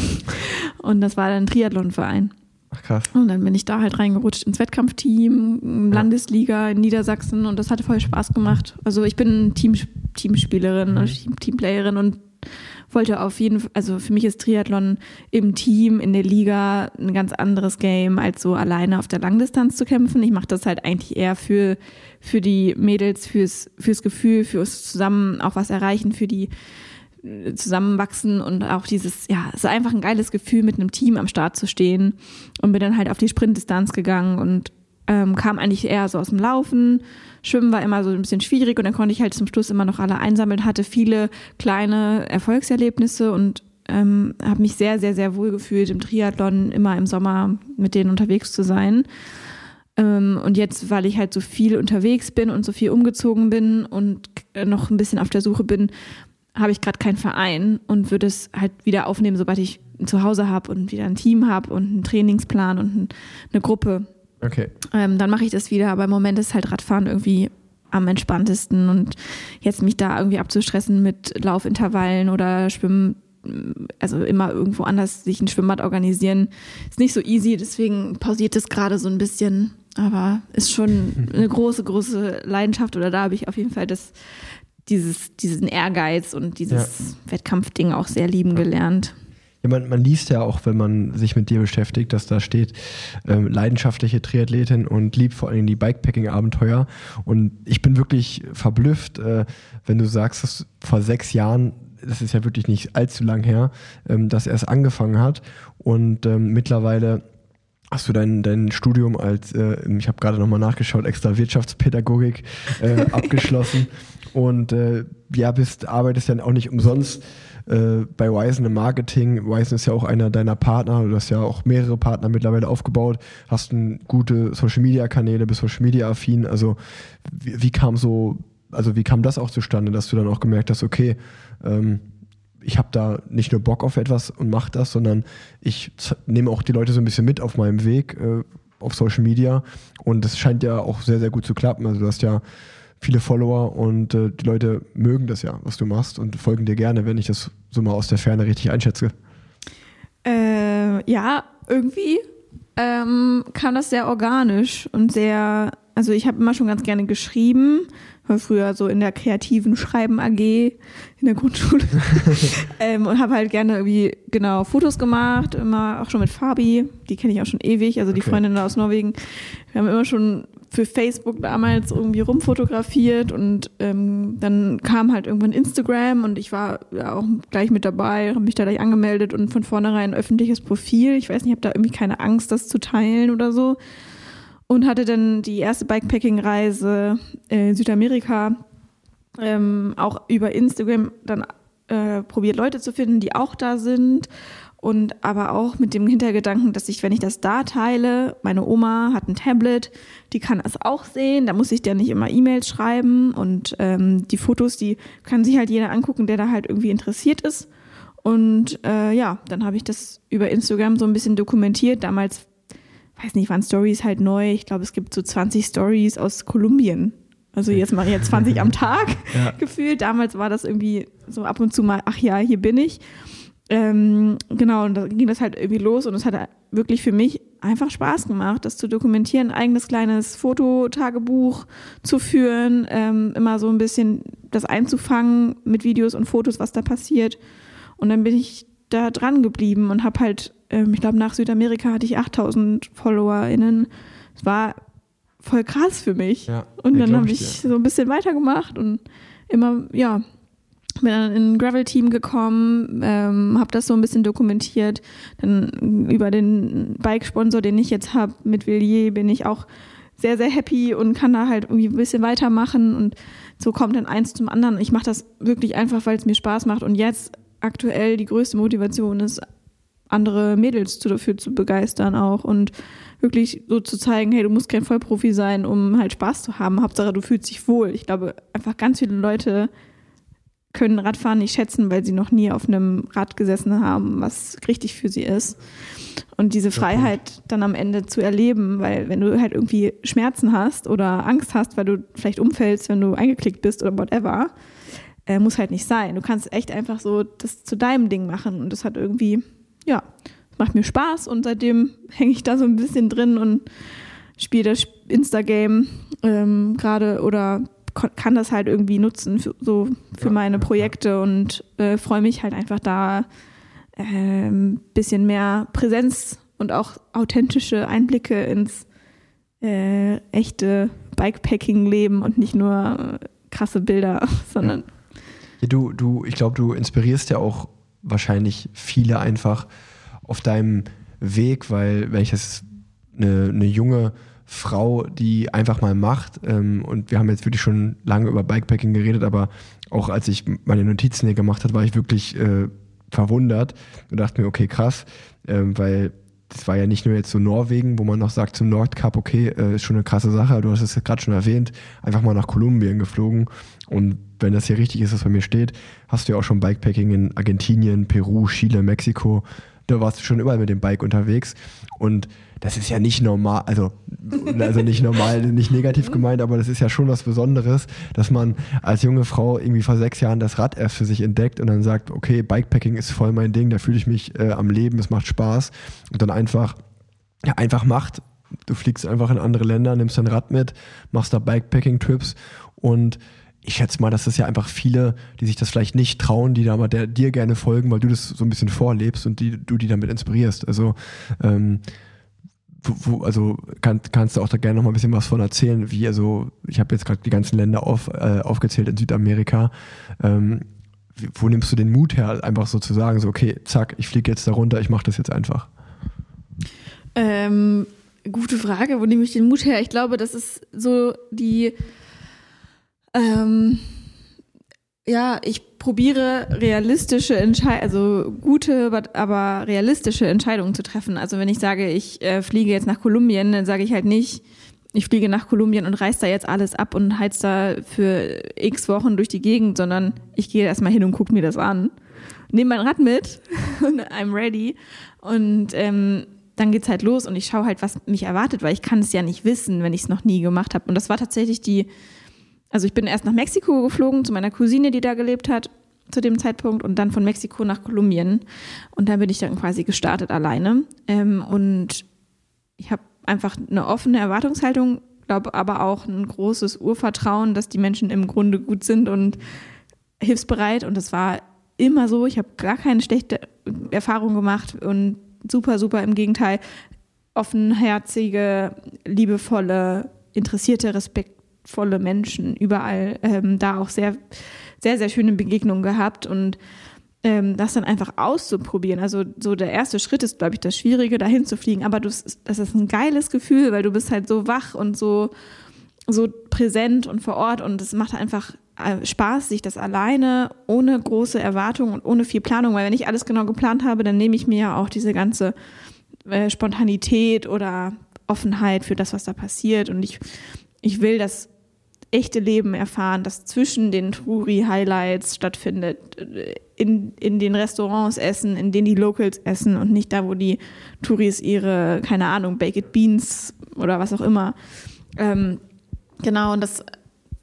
Und das war dann ein Triathlonverein. Ach krass. Und dann bin ich da halt reingerutscht ins Wettkampfteam, Landesliga in Niedersachsen und das hatte voll Spaß gemacht. Also ich bin Team, Teamspielerin, mhm. Team, Teamplayerin und wollte auf jeden Fall, also für mich ist Triathlon im Team, in der Liga ein ganz anderes Game, als so alleine auf der Langdistanz zu kämpfen. Ich mache das halt eigentlich eher für, für die Mädels, fürs, fürs Gefühl, fürs Zusammen auch was erreichen, für die zusammenwachsen und auch dieses, ja, es ist einfach ein geiles Gefühl, mit einem Team am Start zu stehen und bin dann halt auf die Sprintdistanz gegangen und ähm, kam eigentlich eher so aus dem Laufen. Schwimmen war immer so ein bisschen schwierig und dann konnte ich halt zum Schluss immer noch alle einsammeln, hatte viele kleine Erfolgserlebnisse und ähm, habe mich sehr, sehr, sehr wohl gefühlt im Triathlon, immer im Sommer mit denen unterwegs zu sein. Ähm, und jetzt, weil ich halt so viel unterwegs bin und so viel umgezogen bin und noch ein bisschen auf der Suche bin, habe ich gerade keinen Verein und würde es halt wieder aufnehmen, sobald ich ein Zuhause habe und wieder ein Team habe und einen Trainingsplan und ein, eine Gruppe. Okay. Ähm, dann mache ich das wieder, aber im Moment ist halt Radfahren irgendwie am entspanntesten und jetzt mich da irgendwie abzustressen mit Laufintervallen oder Schwimmen, also immer irgendwo anders sich ein Schwimmbad organisieren, ist nicht so easy, deswegen pausiert es gerade so ein bisschen, aber ist schon eine große, große Leidenschaft oder da habe ich auf jeden Fall das dieses, diesen Ehrgeiz und dieses ja. Wettkampfding auch sehr lieben gelernt. Ja, man, man, liest ja auch, wenn man sich mit dir beschäftigt, dass da steht, ähm, leidenschaftliche Triathletin und liebt vor allem die Bikepacking-Abenteuer. Und ich bin wirklich verblüfft, äh, wenn du sagst, dass vor sechs Jahren, das ist ja wirklich nicht allzu lang her, ähm, dass er es angefangen hat und ähm, mittlerweile hast du dein, dein Studium als, äh, ich habe gerade nochmal nachgeschaut, extra Wirtschaftspädagogik äh, abgeschlossen und äh, ja, bist, arbeitest ja auch nicht umsonst äh, bei Wisen im Marketing. Wisen ist ja auch einer deiner Partner, du hast ja auch mehrere Partner mittlerweile aufgebaut, hast ein gute Social Media Kanäle, bist Social Media affin. Also wie, wie kam so also wie kam das auch zustande, dass du dann auch gemerkt hast, okay, ähm, ich habe da nicht nur Bock auf etwas und mache das, sondern ich nehme auch die Leute so ein bisschen mit auf meinem Weg äh, auf Social Media und das scheint ja auch sehr, sehr gut zu klappen. Also du hast ja viele Follower und äh, die Leute mögen das ja, was du machst und folgen dir gerne, wenn ich das so mal aus der Ferne richtig einschätze. Äh, ja, irgendwie ähm, kam das sehr organisch und sehr, also ich habe immer schon ganz gerne geschrieben, war früher so in der kreativen Schreiben AG in der Grundschule ähm, und habe halt gerne irgendwie genau Fotos gemacht, immer auch schon mit Fabi, die kenne ich auch schon ewig, also die okay. Freundin aus Norwegen. Wir haben immer schon für Facebook damals irgendwie rumfotografiert und ähm, dann kam halt irgendwann Instagram und ich war ja auch gleich mit dabei, habe mich da gleich angemeldet und von vornherein ein öffentliches Profil. Ich weiß nicht, ich habe da irgendwie keine Angst, das zu teilen oder so. Und hatte dann die erste Bikepacking-Reise in Südamerika ähm, auch über Instagram dann äh, probiert, Leute zu finden, die auch da sind und aber auch mit dem Hintergedanken, dass ich, wenn ich das da teile, meine Oma hat ein Tablet, die kann das auch sehen, da muss ich der nicht immer E-Mails schreiben und ähm, die Fotos, die kann sich halt jeder angucken, der da halt irgendwie interessiert ist. Und äh, ja, dann habe ich das über Instagram so ein bisschen dokumentiert. Damals, weiß nicht, waren Stories halt neu. Ich glaube, es gibt so 20 Stories aus Kolumbien. Also jetzt mache ich jetzt 20 am Tag ja. gefühlt. Damals war das irgendwie so ab und zu mal, ach ja, hier bin ich. Ähm, genau, und da ging das halt irgendwie los und es hat wirklich für mich einfach Spaß gemacht, das zu dokumentieren, ein eigenes kleines Fototagebuch zu führen, ähm, immer so ein bisschen das einzufangen mit Videos und Fotos, was da passiert. Und dann bin ich da dran geblieben und habe halt, ähm, ich glaube, nach Südamerika hatte ich 8000 FollowerInnen. Es war voll krass für mich. Ja, und dann habe ich, ich so ein bisschen weitergemacht und immer, ja, bin dann in ein Gravel-Team gekommen, ähm, habe das so ein bisschen dokumentiert. Dann über den Bike-Sponsor, den ich jetzt habe, mit Villiers, bin ich auch sehr, sehr happy und kann da halt irgendwie ein bisschen weitermachen. Und so kommt dann eins zum anderen. Ich mache das wirklich einfach, weil es mir Spaß macht. Und jetzt aktuell die größte Motivation ist, andere Mädels dafür zu begeistern auch und wirklich so zu zeigen, hey, du musst kein Vollprofi sein, um halt Spaß zu haben. Hauptsache, du fühlst dich wohl. Ich glaube, einfach ganz viele Leute können Radfahren nicht schätzen, weil sie noch nie auf einem Rad gesessen haben, was richtig für sie ist. Und diese Freiheit dann am Ende zu erleben, weil wenn du halt irgendwie Schmerzen hast oder Angst hast, weil du vielleicht umfällst, wenn du eingeklickt bist oder whatever, äh, muss halt nicht sein. Du kannst echt einfach so das zu deinem Ding machen und das hat irgendwie, ja, macht mir Spaß und seitdem hänge ich da so ein bisschen drin und spiele das Insta-Game ähm, gerade oder kann das halt irgendwie nutzen für, so für ja, meine Projekte ja. und äh, freue mich halt einfach da ein äh, bisschen mehr Präsenz und auch authentische Einblicke ins äh, echte Bikepacking-Leben und nicht nur äh, krasse Bilder, sondern. Ja, du, du, ich glaube, du inspirierst ja auch wahrscheinlich viele einfach auf deinem Weg, weil wenn ich das eine, eine junge Frau, die einfach mal macht. Ähm, und wir haben jetzt wirklich schon lange über Bikepacking geredet, aber auch als ich meine Notizen hier gemacht habe, war ich wirklich äh, verwundert und dachte mir, okay, krass, ähm, weil das war ja nicht nur jetzt so Norwegen, wo man noch sagt zum Nordkap, okay, äh, ist schon eine krasse Sache, du hast es gerade schon erwähnt, einfach mal nach Kolumbien geflogen und wenn das hier richtig ist, was bei mir steht, hast du ja auch schon Bikepacking in Argentinien, Peru, Chile, Mexiko, da warst du schon überall mit dem Bike unterwegs und das ist ja nicht normal, also, also nicht normal, nicht negativ gemeint, aber das ist ja schon was Besonderes, dass man als junge Frau irgendwie vor sechs Jahren das Rad erst für sich entdeckt und dann sagt, okay, Bikepacking ist voll mein Ding, da fühle ich mich äh, am Leben, es macht Spaß und dann einfach, ja, einfach macht. Du fliegst einfach in andere Länder, nimmst dein Rad mit, machst da Bikepacking-Trips und ich schätze mal, dass es ja einfach viele, die sich das vielleicht nicht trauen, die da mal der, dir gerne folgen, weil du das so ein bisschen vorlebst und die, du die damit inspirierst. Also ähm, wo, also kann, kannst du auch da gerne noch mal ein bisschen was von erzählen, wie also ich habe jetzt gerade die ganzen Länder auf, äh, aufgezählt in Südamerika. Ähm, wo nimmst du den Mut her, einfach so zu sagen, so okay, zack, ich fliege jetzt da runter, ich mache das jetzt einfach? Ähm, gute Frage, wo nehme ich den Mut her? Ich glaube, das ist so die ähm, ja, ich probiere realistische Entscheidungen, also gute, aber realistische Entscheidungen zu treffen. Also wenn ich sage, ich äh, fliege jetzt nach Kolumbien, dann sage ich halt nicht, ich fliege nach Kolumbien und reiß da jetzt alles ab und heiz da für x Wochen durch die Gegend, sondern ich gehe erstmal hin und gucke mir das an. Nehme mein Rad mit und I'm ready. Und ähm, dann geht's halt los und ich schaue halt, was mich erwartet, weil ich kann es ja nicht wissen, wenn ich es noch nie gemacht habe. Und das war tatsächlich die, also ich bin erst nach Mexiko geflogen zu meiner Cousine, die da gelebt hat zu dem Zeitpunkt und dann von Mexiko nach Kolumbien. Und dann bin ich dann quasi gestartet alleine. Ähm, und ich habe einfach eine offene Erwartungshaltung, glaube aber auch ein großes Urvertrauen, dass die Menschen im Grunde gut sind und hilfsbereit. Und das war immer so. Ich habe gar keine schlechte Erfahrung gemacht und super, super im Gegenteil. Offenherzige, liebevolle, interessierte, respektvolle Menschen überall ähm, da auch sehr, sehr, sehr schöne Begegnungen gehabt und ähm, das dann einfach auszuprobieren. Also so der erste Schritt ist, glaube ich, das Schwierige, dahin zu fliegen. Aber du, das ist ein geiles Gefühl, weil du bist halt so wach und so, so präsent und vor Ort und es macht einfach äh, Spaß, sich das alleine, ohne große Erwartungen und ohne viel Planung, weil wenn ich alles genau geplant habe, dann nehme ich mir ja auch diese ganze äh, Spontanität oder Offenheit für das, was da passiert und ich, ich will das echte Leben erfahren, das zwischen den Touri-Highlights stattfindet, in, in den Restaurants essen, in denen die Locals essen und nicht da, wo die Touris ihre, keine Ahnung, Baked Beans oder was auch immer. Ähm, genau, und das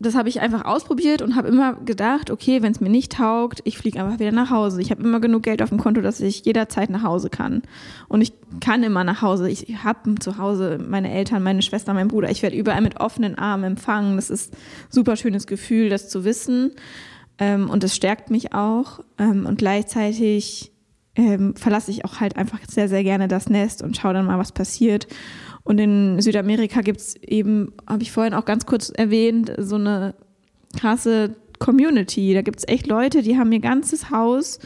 das habe ich einfach ausprobiert und habe immer gedacht, okay, wenn es mir nicht taugt, ich fliege einfach wieder nach Hause. Ich habe immer genug Geld auf dem Konto, dass ich jederzeit nach Hause kann. Und ich kann immer nach Hause. Ich habe zu Hause meine Eltern, meine Schwester, mein Bruder. Ich werde überall mit offenen Armen empfangen. Das ist ein super schönes Gefühl, das zu wissen. Ähm, und das stärkt mich auch. Ähm, und gleichzeitig ähm, verlasse ich auch halt einfach sehr, sehr gerne das Nest und schaue dann mal, was passiert. Und in Südamerika gibt es eben, habe ich vorhin auch ganz kurz erwähnt, so eine krasse Community. Da gibt es echt Leute, die haben ihr ganzes Haus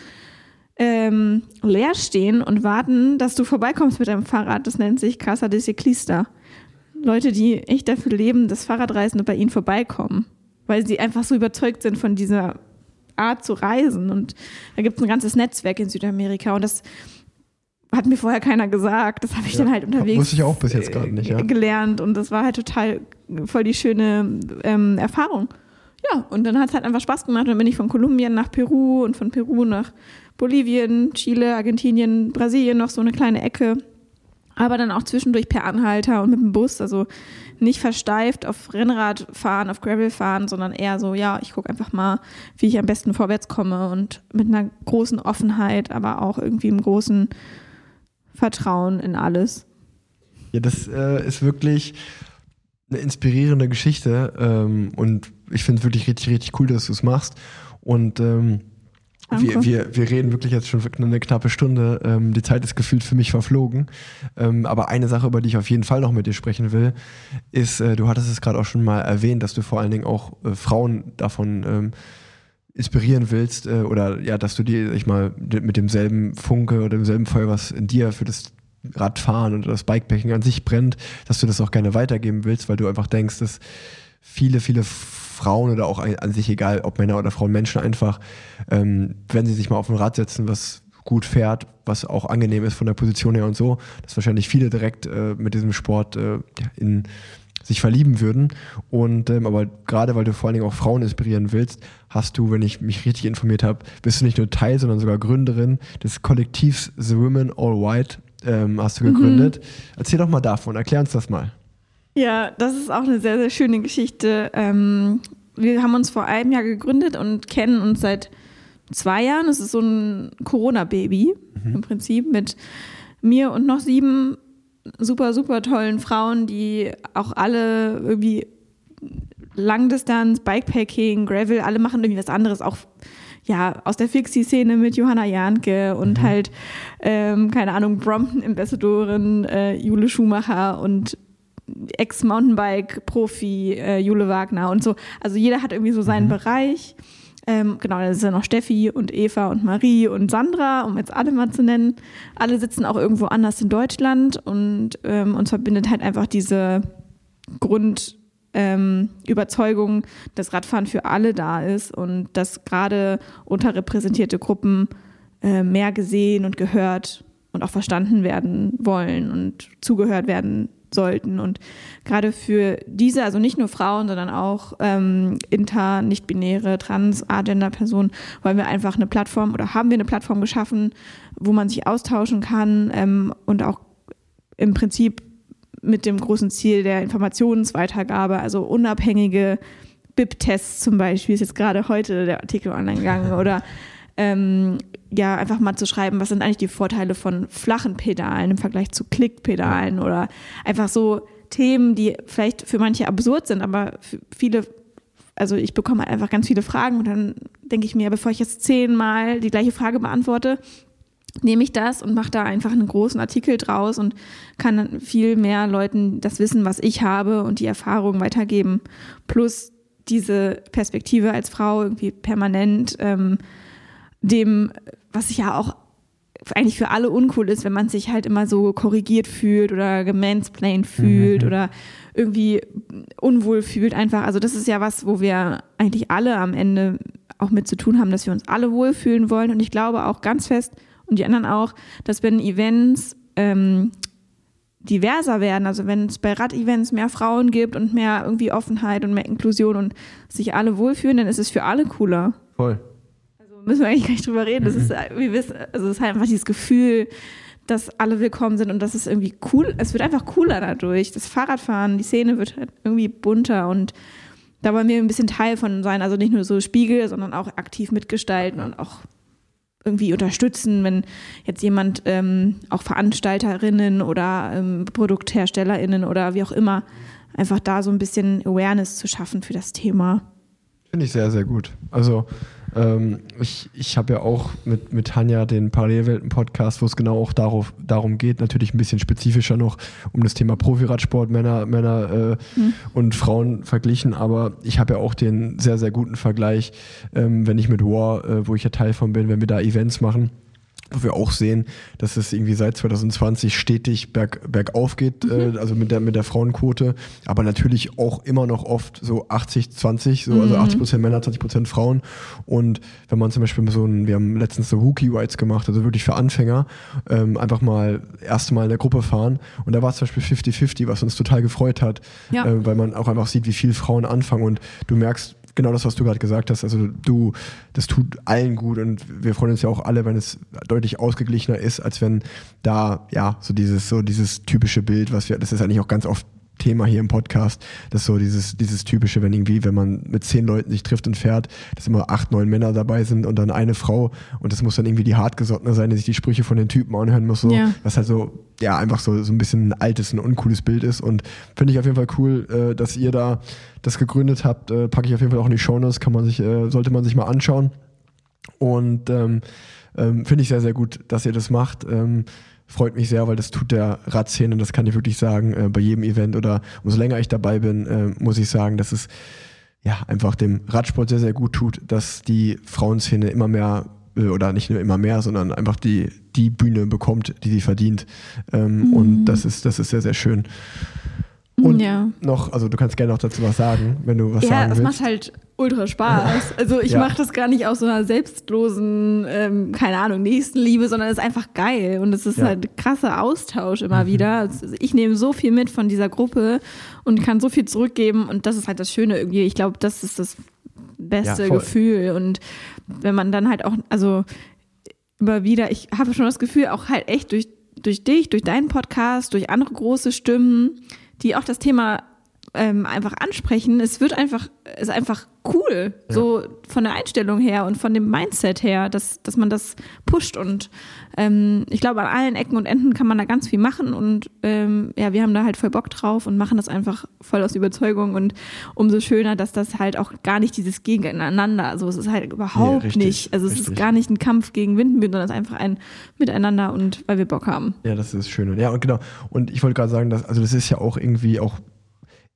ähm, leer stehen und warten, dass du vorbeikommst mit deinem Fahrrad. Das nennt sich Casa de Ciclista. Leute, die echt dafür leben, dass Fahrradreisende bei ihnen vorbeikommen, weil sie einfach so überzeugt sind von dieser Art zu reisen. Und da gibt es ein ganzes Netzwerk in Südamerika. Und das hat mir vorher keiner gesagt. Das habe ich ja, dann halt unterwegs wusste ich auch bis jetzt gerade nicht, ja. gelernt und das war halt total voll die schöne ähm, Erfahrung. Ja, und dann hat es halt einfach Spaß gemacht. Dann bin ich von Kolumbien nach Peru und von Peru nach Bolivien, Chile, Argentinien, Brasilien noch so eine kleine Ecke. Aber dann auch zwischendurch per Anhalter und mit dem Bus. Also nicht versteift auf Rennrad fahren, auf Gravel fahren, sondern eher so, ja, ich gucke einfach mal, wie ich am besten vorwärts komme und mit einer großen Offenheit, aber auch irgendwie im großen Vertrauen in alles. Ja, das äh, ist wirklich eine inspirierende Geschichte ähm, und ich finde es wirklich richtig, richtig cool, dass du es machst. Und ähm, wir, wir, wir reden wirklich jetzt schon eine knappe Stunde. Ähm, die Zeit ist gefühlt für mich verflogen. Ähm, aber eine Sache, über die ich auf jeden Fall noch mit dir sprechen will, ist, äh, du hattest es gerade auch schon mal erwähnt, dass du vor allen Dingen auch äh, Frauen davon ähm, inspirieren willst äh, oder ja, dass du dir, ich mal, mit demselben Funke oder demselben Feuer, was in dir für das Radfahren oder das Bikepacking an sich brennt, dass du das auch gerne weitergeben willst, weil du einfach denkst, dass viele, viele Frauen oder auch an sich egal, ob Männer oder Frauen, Menschen einfach, ähm, wenn sie sich mal auf ein Rad setzen, was gut fährt, was auch angenehm ist von der Position her und so, dass wahrscheinlich viele direkt äh, mit diesem Sport äh, in sich verlieben würden. Und ähm, aber gerade weil du vor allen Dingen auch Frauen inspirieren willst, hast du, wenn ich mich richtig informiert habe, bist du nicht nur Teil, sondern sogar Gründerin des Kollektivs The Women All White. Ähm, hast du gegründet. Mhm. Erzähl doch mal davon, erklär uns das mal. Ja, das ist auch eine sehr, sehr schöne Geschichte. Ähm, wir haben uns vor einem Jahr gegründet und kennen uns seit zwei Jahren. Es ist so ein Corona-Baby mhm. im Prinzip mit mir und noch sieben super, super tollen Frauen, die auch alle irgendwie Langdistanz, Bikepacking, Gravel, alle machen irgendwie was anderes, auch ja, aus der Fixie-Szene mit Johanna Jahnke und mhm. halt, ähm, keine Ahnung, Brompton-Ambassadorin äh, Jule Schumacher und Ex-Mountainbike-Profi äh, Jule Wagner und so. Also jeder hat irgendwie so seinen mhm. Bereich. Ähm, genau, da ja noch Steffi und Eva und Marie und Sandra, um jetzt alle mal zu nennen. Alle sitzen auch irgendwo anders in Deutschland und ähm, uns verbindet halt einfach diese Grundüberzeugung, ähm, dass Radfahren für alle da ist und dass gerade unterrepräsentierte Gruppen äh, mehr gesehen und gehört und auch verstanden werden wollen und zugehört werden sollten. Und gerade für diese, also nicht nur Frauen, sondern auch ähm, inter, nicht-binäre, trans, agender-Personen, wollen wir einfach eine Plattform oder haben wir eine Plattform geschaffen, wo man sich austauschen kann ähm, und auch im Prinzip mit dem großen Ziel der Informationsweitergabe, also unabhängige BIP-Tests zum Beispiel, ist jetzt gerade heute der Artikel online gegangen, oder ähm, ja, einfach mal zu schreiben, was sind eigentlich die Vorteile von flachen Pedalen im Vergleich zu Klickpedalen oder einfach so Themen, die vielleicht für manche absurd sind, aber für viele, also ich bekomme halt einfach ganz viele Fragen und dann denke ich mir, bevor ich jetzt zehnmal die gleiche Frage beantworte, nehme ich das und mache da einfach einen großen Artikel draus und kann dann viel mehr Leuten das Wissen, was ich habe und die Erfahrung weitergeben. Plus diese Perspektive als Frau irgendwie permanent ähm, dem, was ich ja auch eigentlich für alle uncool ist, wenn man sich halt immer so korrigiert fühlt oder gemansplained fühlt mhm. oder irgendwie unwohl fühlt einfach. Also das ist ja was, wo wir eigentlich alle am Ende auch mit zu tun haben, dass wir uns alle wohlfühlen wollen. Und ich glaube auch ganz fest, und die anderen auch, dass wenn Events ähm, diverser werden, also wenn es bei Rad-Events mehr Frauen gibt und mehr irgendwie Offenheit und mehr Inklusion und sich alle wohlfühlen, dann ist es für alle cooler. Voll müssen wir eigentlich gar nicht drüber reden. Das ist, wie wissen, also es ist halt einfach dieses Gefühl, dass alle willkommen sind und das ist irgendwie cool. Es wird einfach cooler dadurch. Das Fahrradfahren, die Szene wird halt irgendwie bunter und da wollen wir ein bisschen Teil von sein. Also nicht nur so Spiegel, sondern auch aktiv mitgestalten und auch irgendwie unterstützen, wenn jetzt jemand ähm, auch Veranstalterinnen oder ähm, Produktherstellerinnen oder wie auch immer einfach da so ein bisschen Awareness zu schaffen für das Thema. Finde ich sehr, sehr gut. Also ähm, ich ich habe ja auch mit, mit Tanja den Parallelwelten-Podcast, wo es genau auch darauf, darum geht, natürlich ein bisschen spezifischer noch um das Thema Profiradsport, Männer, Männer äh, mhm. und Frauen verglichen. Aber ich habe ja auch den sehr, sehr guten Vergleich, ähm, wenn ich mit War, äh, wo ich ja Teil von bin, wenn wir da Events machen wir auch sehen, dass es irgendwie seit 2020 stetig berg, bergauf geht, mhm. äh, also mit der, mit der Frauenquote, aber natürlich auch immer noch oft so 80, 20, so, also mhm. also 80 Prozent Männer, 20 Prozent Frauen. Und wenn man zum Beispiel so ein, wir haben letztens so Rookie Rides gemacht, also wirklich für Anfänger, ähm, einfach mal erste Mal in der Gruppe fahren. Und da war es zum Beispiel 50-50, was uns total gefreut hat, ja. äh, weil man auch einfach sieht, wie viele Frauen anfangen und du merkst, genau das, was du gerade gesagt hast. Also du, das tut allen gut und wir freuen uns ja auch alle, wenn es deutlich ausgeglichener ist, als wenn da ja so dieses so dieses typische Bild, was wir, das ist eigentlich auch ganz oft Thema hier im Podcast, dass so dieses, dieses typische, wenn irgendwie, wenn man mit zehn Leuten sich trifft und fährt, dass immer acht, neun Männer dabei sind und dann eine Frau und das muss dann irgendwie die hartgesottene sein, die sich die Sprüche von den Typen anhören muss, so, ja. was halt so, ja, einfach so, so ein bisschen ein altes, ein uncooles Bild ist und finde ich auf jeden Fall cool, äh, dass ihr da das gegründet habt, äh, packe ich auf jeden Fall auch in die Shownotes, kann man sich, äh, sollte man sich mal anschauen und ähm, ähm, finde ich sehr, sehr gut, dass ihr das macht. Ähm, freut mich sehr, weil das tut der Radszene, das kann ich wirklich sagen, äh, bei jedem Event oder umso länger ich dabei bin, äh, muss ich sagen, dass es ja einfach dem Radsport sehr, sehr gut tut, dass die Frauenszene immer mehr äh, oder nicht nur immer mehr, sondern einfach die, die Bühne bekommt, die sie verdient. Ähm, mhm. Und das ist, das ist sehr, sehr schön. Und ja. noch, also du kannst gerne noch dazu was sagen, wenn du was ja, sagen willst. Ja, es macht halt ultra Spaß. Also ich ja. mache das gar nicht aus so einer selbstlosen, ähm, keine Ahnung, Nächstenliebe, sondern es ist einfach geil und es ist ja. halt krasser Austausch immer mhm. wieder. Also ich nehme so viel mit von dieser Gruppe und kann so viel zurückgeben und das ist halt das Schöne irgendwie. Ich glaube, das ist das beste Gefühl und wenn man dann halt auch, also immer wieder, ich habe schon das Gefühl, auch halt echt durch, durch dich, durch deinen Podcast, durch andere große Stimmen, die auch das Thema ähm, einfach ansprechen. Es wird einfach, ist einfach cool, ja. so von der Einstellung her und von dem Mindset her, dass, dass man das pusht. Und ähm, ich glaube, an allen Ecken und Enden kann man da ganz viel machen. Und ähm, ja, wir haben da halt voll Bock drauf und machen das einfach voll aus Überzeugung. Und umso schöner, dass das halt auch gar nicht dieses Gegeneinander, also es ist halt überhaupt nee, richtig, nicht. Also es richtig. ist gar nicht ein Kampf gegen Windmühlen, sondern es ist einfach ein Miteinander und weil wir Bock haben. Ja, das ist schön. Ja, und genau. Und ich wollte gerade sagen, dass, also das ist ja auch irgendwie auch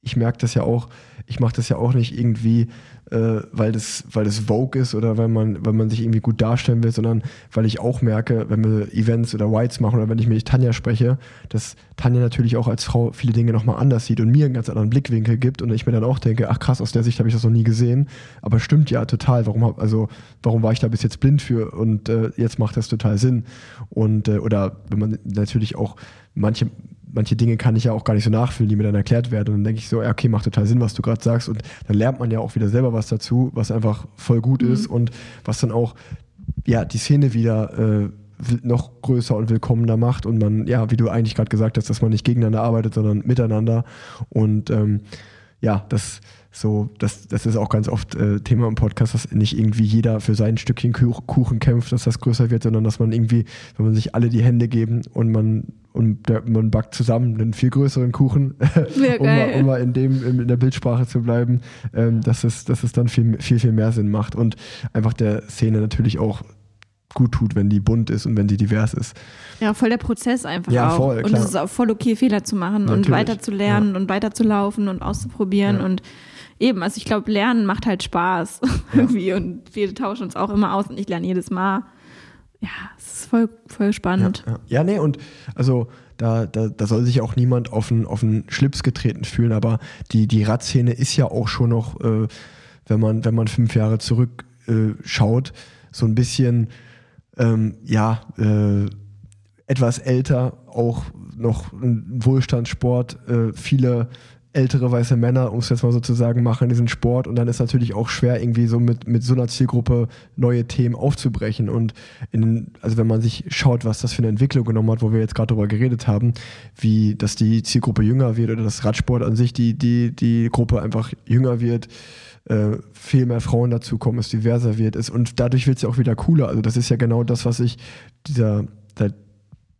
ich merke das ja auch, ich mache das ja auch nicht irgendwie, äh, weil, das, weil das Vogue ist oder weil man, weil man sich irgendwie gut darstellen will, sondern weil ich auch merke, wenn wir Events oder Whites machen oder wenn ich mit Tanja spreche, dass Tanja natürlich auch als Frau viele Dinge nochmal anders sieht und mir einen ganz anderen Blickwinkel gibt und ich mir dann auch denke, ach krass, aus der Sicht habe ich das noch nie gesehen. Aber stimmt ja total. Warum hab, also warum war ich da bis jetzt blind für und äh, jetzt macht das total Sinn. Und äh, oder wenn man natürlich auch manche manche Dinge kann ich ja auch gar nicht so nachfühlen, die mir dann erklärt werden. Und dann denke ich so, ja, okay, macht total Sinn, was du gerade sagst. Und dann lernt man ja auch wieder selber was dazu, was einfach voll gut mhm. ist und was dann auch ja, die Szene wieder äh, noch größer und willkommener macht und man, ja, wie du eigentlich gerade gesagt hast, dass man nicht gegeneinander arbeitet, sondern miteinander. Und ähm, ja, das so, das, das ist auch ganz oft äh, Thema im Podcast, dass nicht irgendwie jeder für sein Stückchen Kuchen kämpft, dass das größer wird, sondern dass man irgendwie, wenn man sich alle die Hände geben und man und der, man backt zusammen einen viel größeren Kuchen, um, mal, um, mal, in dem in der Bildsprache zu bleiben, ähm, dass es dass es dann viel viel viel mehr Sinn macht und einfach der Szene natürlich auch gut tut, wenn die bunt ist und wenn die divers ist. Ja, voll der Prozess einfach ja, auch. Voll, und es ist auch voll okay, Fehler zu machen Natürlich. und weiter zu lernen ja. und weiter zu laufen und auszuprobieren ja. und eben, also ich glaube, Lernen macht halt Spaß irgendwie und wir tauschen uns auch immer aus und ich lerne jedes Mal. Ja, es ist voll, voll spannend. Ja, ja. ja nee, und also da, da, da soll sich auch niemand auf den, auf den Schlips getreten fühlen, aber die, die Radszene ist ja auch schon noch, äh, wenn, man, wenn man fünf Jahre zurückschaut, äh, so ein bisschen, ähm, ja, äh, etwas älter, auch noch ein Wohlstandssport, äh, viele ältere weiße Männer, um es jetzt mal so zu sagen, machen diesen Sport und dann ist natürlich auch schwer, irgendwie so mit, mit so einer Zielgruppe neue Themen aufzubrechen. Und in, also wenn man sich schaut, was das für eine Entwicklung genommen hat, wo wir jetzt gerade darüber geredet haben, wie dass die Zielgruppe jünger wird oder das Radsport an sich, die, die, die Gruppe einfach jünger wird, äh, viel mehr Frauen dazukommen, es diverser wird, ist und dadurch wird es ja auch wieder cooler. Also das ist ja genau das, was ich, dieser, der,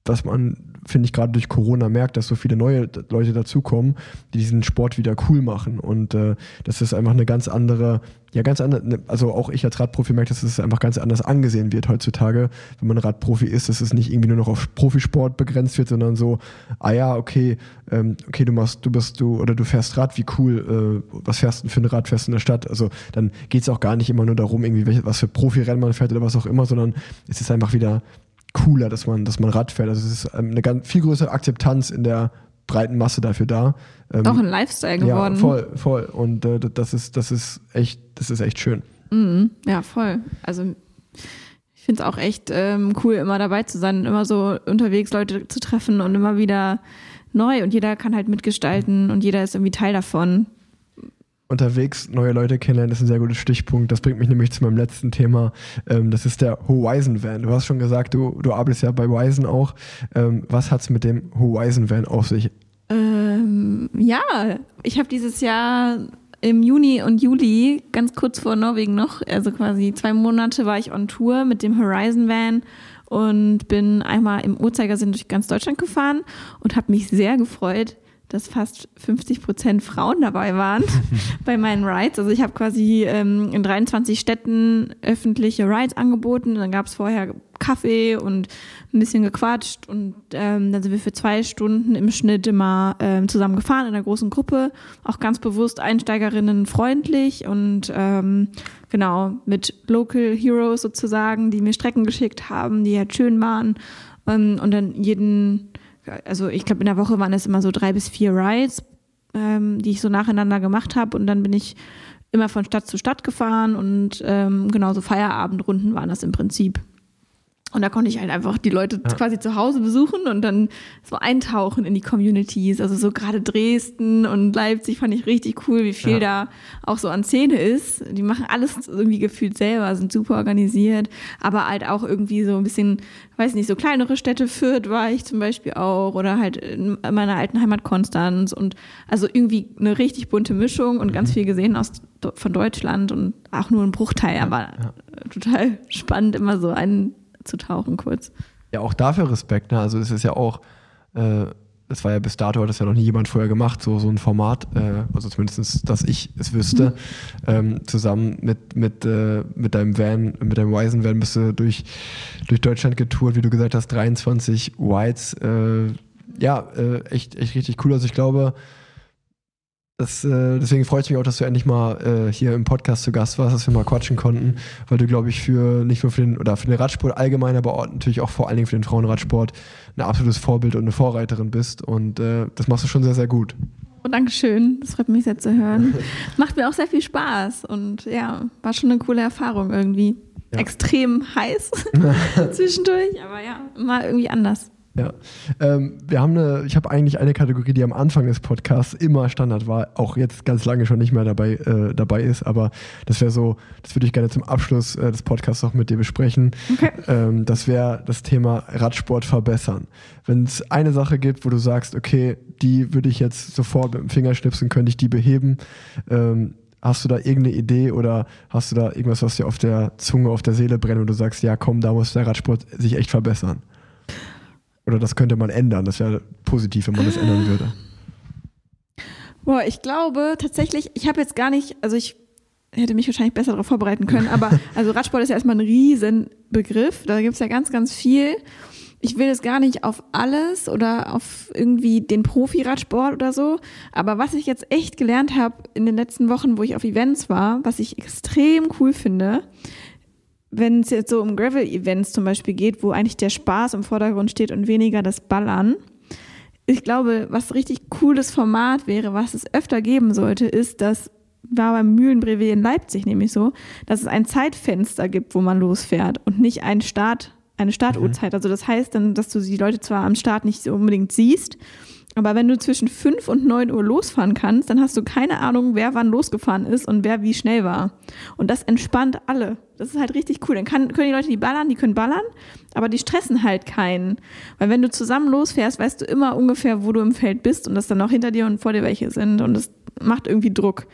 was man finde ich, gerade durch Corona merkt, dass so viele neue Leute dazukommen, die diesen Sport wieder cool machen. Und äh, das ist einfach eine ganz andere, ja, ganz andere, ne, also auch ich als Radprofi merke, dass es einfach ganz anders angesehen wird heutzutage, wenn man Radprofi ist, dass es nicht irgendwie nur noch auf Profisport begrenzt wird, sondern so, ah ja, okay, ähm, okay, du machst, du bist du oder du fährst Rad, wie cool, äh, was fährst du für ein Rad, fährst du in der Stadt? Also dann geht es auch gar nicht immer nur darum, irgendwie welche, was für Profirennen man fährt oder was auch immer, sondern es ist einfach wieder cooler, dass man, dass man Rad fährt. Also es ist ähm, eine ganz viel größere Akzeptanz in der breiten Masse dafür da. Ähm, Auch ein Lifestyle geworden. Ja, voll, voll. Und äh, das ist, das ist echt, das ist echt schön. Mhm, ja, voll. Also ich finde es auch echt ähm, cool, immer dabei zu sein und immer so unterwegs Leute zu treffen und immer wieder neu und jeder kann halt mitgestalten und jeder ist irgendwie Teil davon unterwegs neue Leute kennenlernen, ist ein sehr guter Stichpunkt. Das bringt mich nämlich zu meinem letzten Thema. Ähm, das ist der Horizon Van. Du hast schon gesagt, du, du arbeitest ja bei Horizon auch. Ähm, was hat es mit dem Horizon Van auf sich? Ähm, ja, ich habe dieses Jahr im Juni und Juli, ganz kurz vor Norwegen noch, also quasi zwei Monate war ich on Tour mit dem Horizon Van und bin einmal im Uhrzeigersinn durch ganz Deutschland gefahren und habe mich sehr gefreut, dass fast 50 Prozent Frauen dabei waren bei meinen Rides. Also ich habe quasi ähm, in 23 Städten öffentliche Rides angeboten. Dann gab es vorher Kaffee und ein bisschen gequatscht und ähm, dann sind wir für zwei Stunden im Schnitt immer ähm, zusammen gefahren in einer großen Gruppe, auch ganz bewusst Einsteigerinnen freundlich und ähm, genau mit Local Heroes sozusagen, die mir Strecken geschickt haben, die halt schön waren ähm, und dann jeden also ich glaube, in der Woche waren es immer so drei bis vier Rides, ähm, die ich so nacheinander gemacht habe. Und dann bin ich immer von Stadt zu Stadt gefahren und ähm, genauso Feierabendrunden waren das im Prinzip. Und da konnte ich halt einfach die Leute ja. quasi zu Hause besuchen und dann so eintauchen in die Communities. Also so gerade Dresden und Leipzig fand ich richtig cool, wie viel ja. da auch so an Szene ist. Die machen alles irgendwie gefühlt selber, sind super organisiert, aber halt auch irgendwie so ein bisschen, weiß nicht, so kleinere Städte Fürth war ich zum Beispiel auch oder halt in meiner alten Heimat Konstanz und also irgendwie eine richtig bunte Mischung und mhm. ganz viel gesehen aus von Deutschland und auch nur ein Bruchteil, aber ja. total spannend, immer so einen abzutauchen kurz. Ja, auch dafür Respekt. Ne? Also es ist ja auch, äh, das war ja bis dato, hat das ja noch nie jemand vorher gemacht, so, so ein Format, äh, also zumindest, dass ich es wüsste, mhm. ähm, zusammen mit, mit, äh, mit deinem Van, mit deinem Wisen Van bist du durch, durch Deutschland getourt, wie du gesagt hast, 23 Whites, äh, ja, äh, echt, echt richtig cool. Also ich glaube, Das, äh, deswegen freut es mich auch, dass du endlich mal äh, hier im Podcast zu Gast warst, dass wir mal quatschen konnten, weil du, glaube ich, für nicht nur für den oder für den Radsport allgemein, aber auch natürlich auch vor allen Dingen für den Frauenradsport ein absolutes Vorbild und eine Vorreiterin bist. Und äh, das machst du schon sehr, sehr gut. Oh, Dankeschön. Das freut mich sehr zu hören. Macht mir auch sehr viel Spaß und ja, war schon eine coole Erfahrung irgendwie. Ja. Extrem heiß zwischendurch, aber ja, mal irgendwie anders. Ja, ähm, wir haben eine, ich habe eigentlich eine Kategorie, die am Anfang des Podcasts immer Standard war, auch jetzt ganz lange schon nicht mehr dabei, äh, dabei ist, aber das wäre so, das würde ich gerne zum Abschluss äh, des Podcasts noch mit dir besprechen. Okay. Ähm, das wäre das Thema Radsport verbessern. Wenn es eine Sache gibt, wo du sagst, okay, die würde ich jetzt sofort mit dem Fingerschnipsen, könnte ich die beheben, ähm, Hast du da irgendeine Idee oder hast du da irgendwas, was dir auf der Zunge, auf der Seele brennt und du sagst, ja komm, da muss der Radsport sich echt verbessern? Oder das könnte man ändern. Das wäre positiv, wenn man das ändern würde. Boah, ich glaube tatsächlich, ich habe jetzt gar nicht, also ich hätte mich wahrscheinlich besser darauf vorbereiten können, aber also Radsport ist ja erstmal ein Riesenbegriff. Da gibt es ja ganz, ganz viel. Ich will es gar nicht auf alles oder auf irgendwie den Profi-Radsport oder so. Aber was ich jetzt echt gelernt habe in den letzten Wochen, wo ich auf Events war, was ich extrem cool finde, wenn es jetzt so um Gravel-Events zum Beispiel geht, wo eigentlich der Spaß im Vordergrund steht und weniger das Ballern. Ich glaube, was richtig cooles Format wäre, was es öfter geben sollte, ist, dass war beim Mühlenbrevet in Leipzig nämlich so, dass es ein Zeitfenster gibt, wo man losfährt und nicht ein Start, eine Startuhrzeit. Also das heißt dann, dass du die Leute zwar am Start nicht so unbedingt siehst, aber wenn du zwischen 5 und 9 Uhr losfahren kannst, dann hast du keine Ahnung, wer wann losgefahren ist und wer wie schnell war. Und das entspannt alle. Das ist halt richtig cool. Dann kann, können die Leute, die ballern, die können ballern, aber die stressen halt keinen. Weil wenn du zusammen losfährst, weißt du immer ungefähr, wo du im Feld bist und dass dann auch hinter dir und vor dir welche sind. Und das macht irgendwie Druck.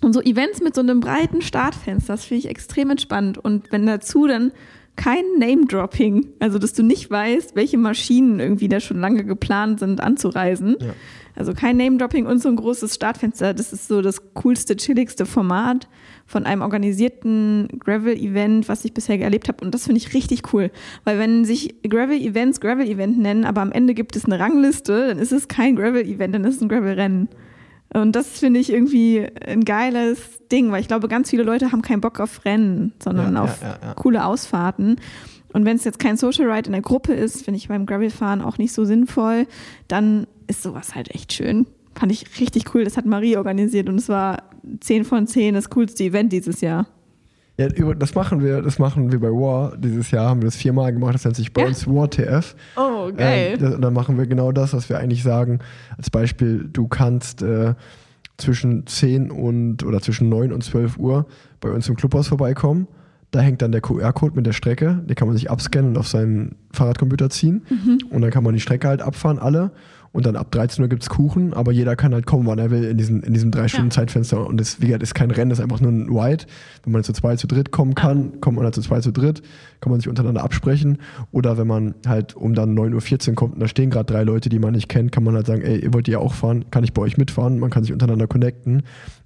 Und so Events mit so einem breiten Startfenster, das finde ich extrem entspannt. Und wenn dazu dann kein Name-Dropping, also dass du nicht weißt, welche Maschinen irgendwie da schon lange geplant sind anzureisen. Ja. Also kein Name-Dropping und so ein großes Startfenster. Das ist so das coolste, chilligste Format von einem organisierten Gravel-Event, was ich bisher erlebt habe. Und das finde ich richtig cool. Weil wenn sich Gravel-Events Gravel-Event nennen, aber am Ende gibt es eine Rangliste, dann ist es kein Gravel-Event, dann ist es ein Gravel-Rennen. Und das finde ich irgendwie ein geiles Ding, weil ich glaube, ganz viele Leute haben keinen Bock auf Rennen, sondern Ja, auf ja, ja, coole Ausfahrten. Und wenn es jetzt kein Social Ride in der Gruppe ist, finde ich beim Gravelfahren auch nicht so sinnvoll, dann ist sowas halt echt schön. Fand ich richtig cool. Das hat Marie organisiert und es war 10 von 10 das coolste Event dieses Jahr. Ja, das machen wir, das machen wir bei War. Dieses Jahr haben wir das viermal gemacht. Das nennt sich bei Ja? uns War TF. Oh, Ähm, das, und dann machen wir genau das, was wir eigentlich sagen. Als Beispiel, du kannst äh, zwischen 10 und oder zwischen 9 und 12 Uhr bei uns im Clubhaus vorbeikommen. Da hängt dann der QR-Code mit der Strecke. Den kann man sich abscannen und auf seinen Fahrradcomputer ziehen. Und dann kann man die Strecke halt abfahren, alle. Und dann ab 13 Uhr gibt's Kuchen, aber jeder kann halt kommen, wann er will, in, diesen, in diesem drei Stunden Zeitfenster. Und das, wie gesagt, ist kein Rennen, das ist einfach nur ein White. Wenn man zu zwei, zu dritt kommen kann, kommt man halt zu zwei, zu dritt, kann man sich untereinander absprechen. Oder wenn man halt um dann 9.14 Uhr kommt und da stehen gerade drei Leute, die man nicht kennt, kann man halt sagen, ey, ihr wollt ja auch fahren, kann ich bei euch mitfahren? Man kann sich untereinander connecten.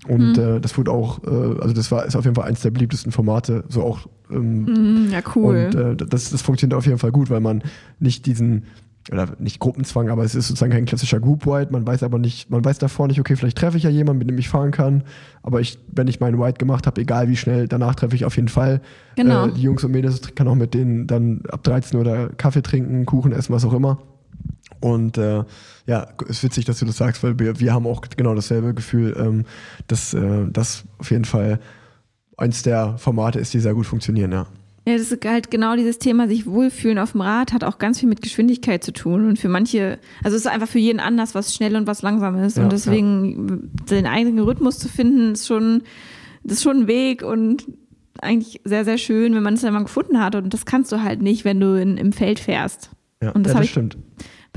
Und äh, das wurde auch, äh, also das war ist auf jeden Fall eins der beliebtesten Formate, so auch ähm, Mhm, ja, cool. und äh, das, das funktioniert auf jeden Fall gut, weil man nicht diesen, oder nicht Gruppenzwang, aber es ist sozusagen kein klassischer Group White. Man weiß aber nicht, man weiß davor nicht, okay, vielleicht treffe ich ja jemanden, mit dem ich fahren kann. Aber ich, wenn ich meinen White gemacht habe, egal wie schnell, danach treffe ich auf jeden Fall. Genau. Äh, die Jungs und Mädels kann auch mit denen dann ab 13 Uhr oder Kaffee trinken, Kuchen essen, was auch immer. Und äh, ja, ist witzig, dass du das sagst, weil wir, wir haben auch genau dasselbe Gefühl, ähm, dass äh, das auf jeden Fall eins der Formate ist, die sehr gut funktionieren, ja. Ja, das ist halt genau dieses Thema, sich wohlfühlen auf dem Rad, hat auch ganz viel mit Geschwindigkeit zu tun. Und für manche, also es ist einfach für jeden anders, was schnell und was langsam ist. Ja, und deswegen den eigenen Rhythmus zu finden, ist schon, das ist schon ein Weg und eigentlich sehr, sehr schön, wenn man es dann mal gefunden hat. Und das kannst du halt nicht, wenn du in, im Feld fährst. Ja, Und das ja, das ich- stimmt.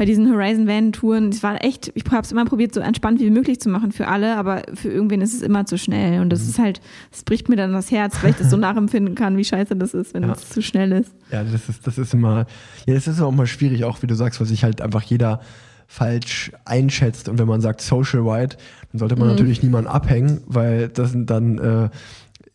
Bei diesen Horizon Van Touren, es war echt, ich habe es immer probiert, so entspannt wie möglich zu machen für alle, aber für irgendwen ist es immer zu schnell. Und das ist halt, das bricht mir dann das Herz, weil ich das so nachempfinden kann, wie scheiße das ist, wenn Ja. es zu schnell ist. Ja, das ist, das ist immer, ja, das ist auch mal schwierig, auch wie du sagst, weil sich halt einfach jeder falsch einschätzt. Und wenn man sagt Social White, dann sollte man natürlich niemanden abhängen, weil das sind dann, äh,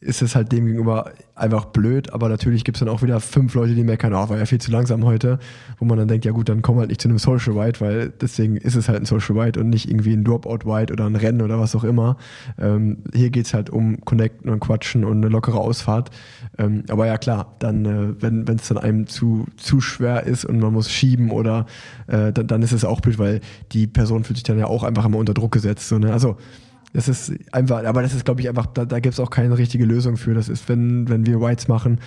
ist es halt dem gegenüber einfach blöd, aber natürlich gibt es dann auch wieder fünf Leute, die meckern, oh, war ja viel zu langsam heute, wo man dann denkt, ja gut, dann komm halt nicht zu einem Social Ride, weil deswegen ist es halt ein Social Ride und nicht irgendwie ein Dropout Ride oder ein Rennen oder was auch immer. Ähm, hier geht es halt um Connecten und Quatschen und eine lockere Ausfahrt. Ähm, aber ja klar, dann, äh, wenn es dann einem zu, zu schwer ist und man muss schieben oder äh, dann, dann ist es auch blöd, weil die Person fühlt sich dann ja auch einfach immer unter Druck gesetzt. So, ne? Also das ist einfach, aber das ist, glaube ich, einfach, da, da gibt es auch keine richtige Lösung für. Das ist, wenn, wenn wir Whites machen,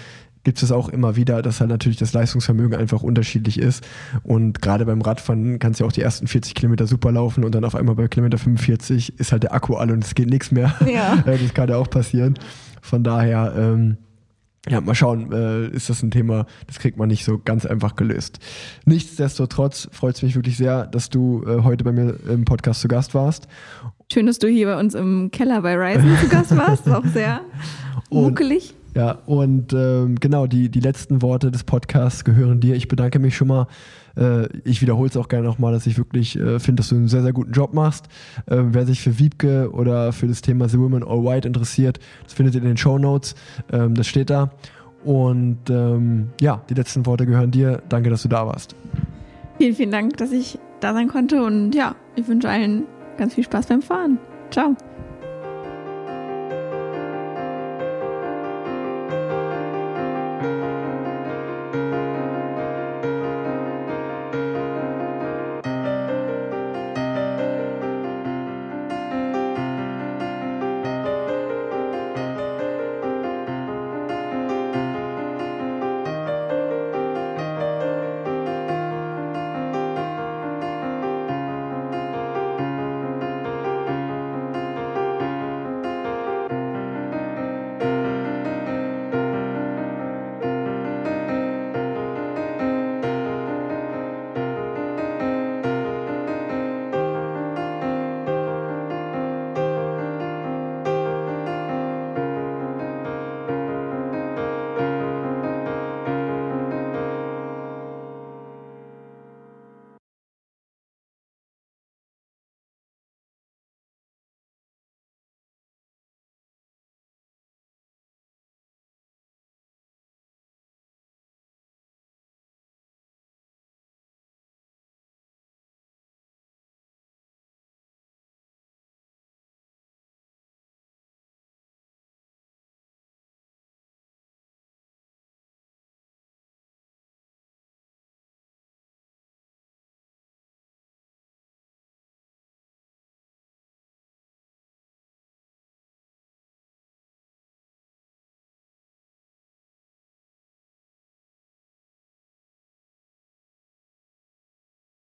gibt es auch immer wieder, dass halt natürlich das Leistungsvermögen einfach unterschiedlich ist. Und gerade beim Radfahren kannst du ja auch die ersten 40 Kilometer super laufen und dann auf einmal bei Kilometer 45 ist halt der Akku alle und es geht nichts mehr. Ja. das kann ja auch passieren. Von daher, ähm, ja, mal schauen, äh, ist das ein Thema, das kriegt man nicht so ganz einfach gelöst. Nichtsdestotrotz freut es mich wirklich sehr, dass du äh, heute bei mir im Podcast zu Gast warst. Schön, dass du hier bei uns im Keller bei Ryzen zu Gast warst, auch sehr muckelig. Ja, und ähm, genau, die, die letzten Worte des Podcasts gehören dir. Ich bedanke mich schon mal. Äh, ich wiederhole es auch gerne nochmal, dass ich wirklich äh, finde, dass du einen sehr, sehr guten Job machst. Äh, wer sich für Wiebke oder für das Thema The Women All White interessiert, das findet ihr in den Show Notes. Ähm, das steht da. Und ähm, ja, die letzten Worte gehören dir. Danke, dass du da warst. Vielen, vielen Dank, dass ich da sein konnte. Und ja, ich wünsche allen ganz viel Spaß beim Fahren. Ciao.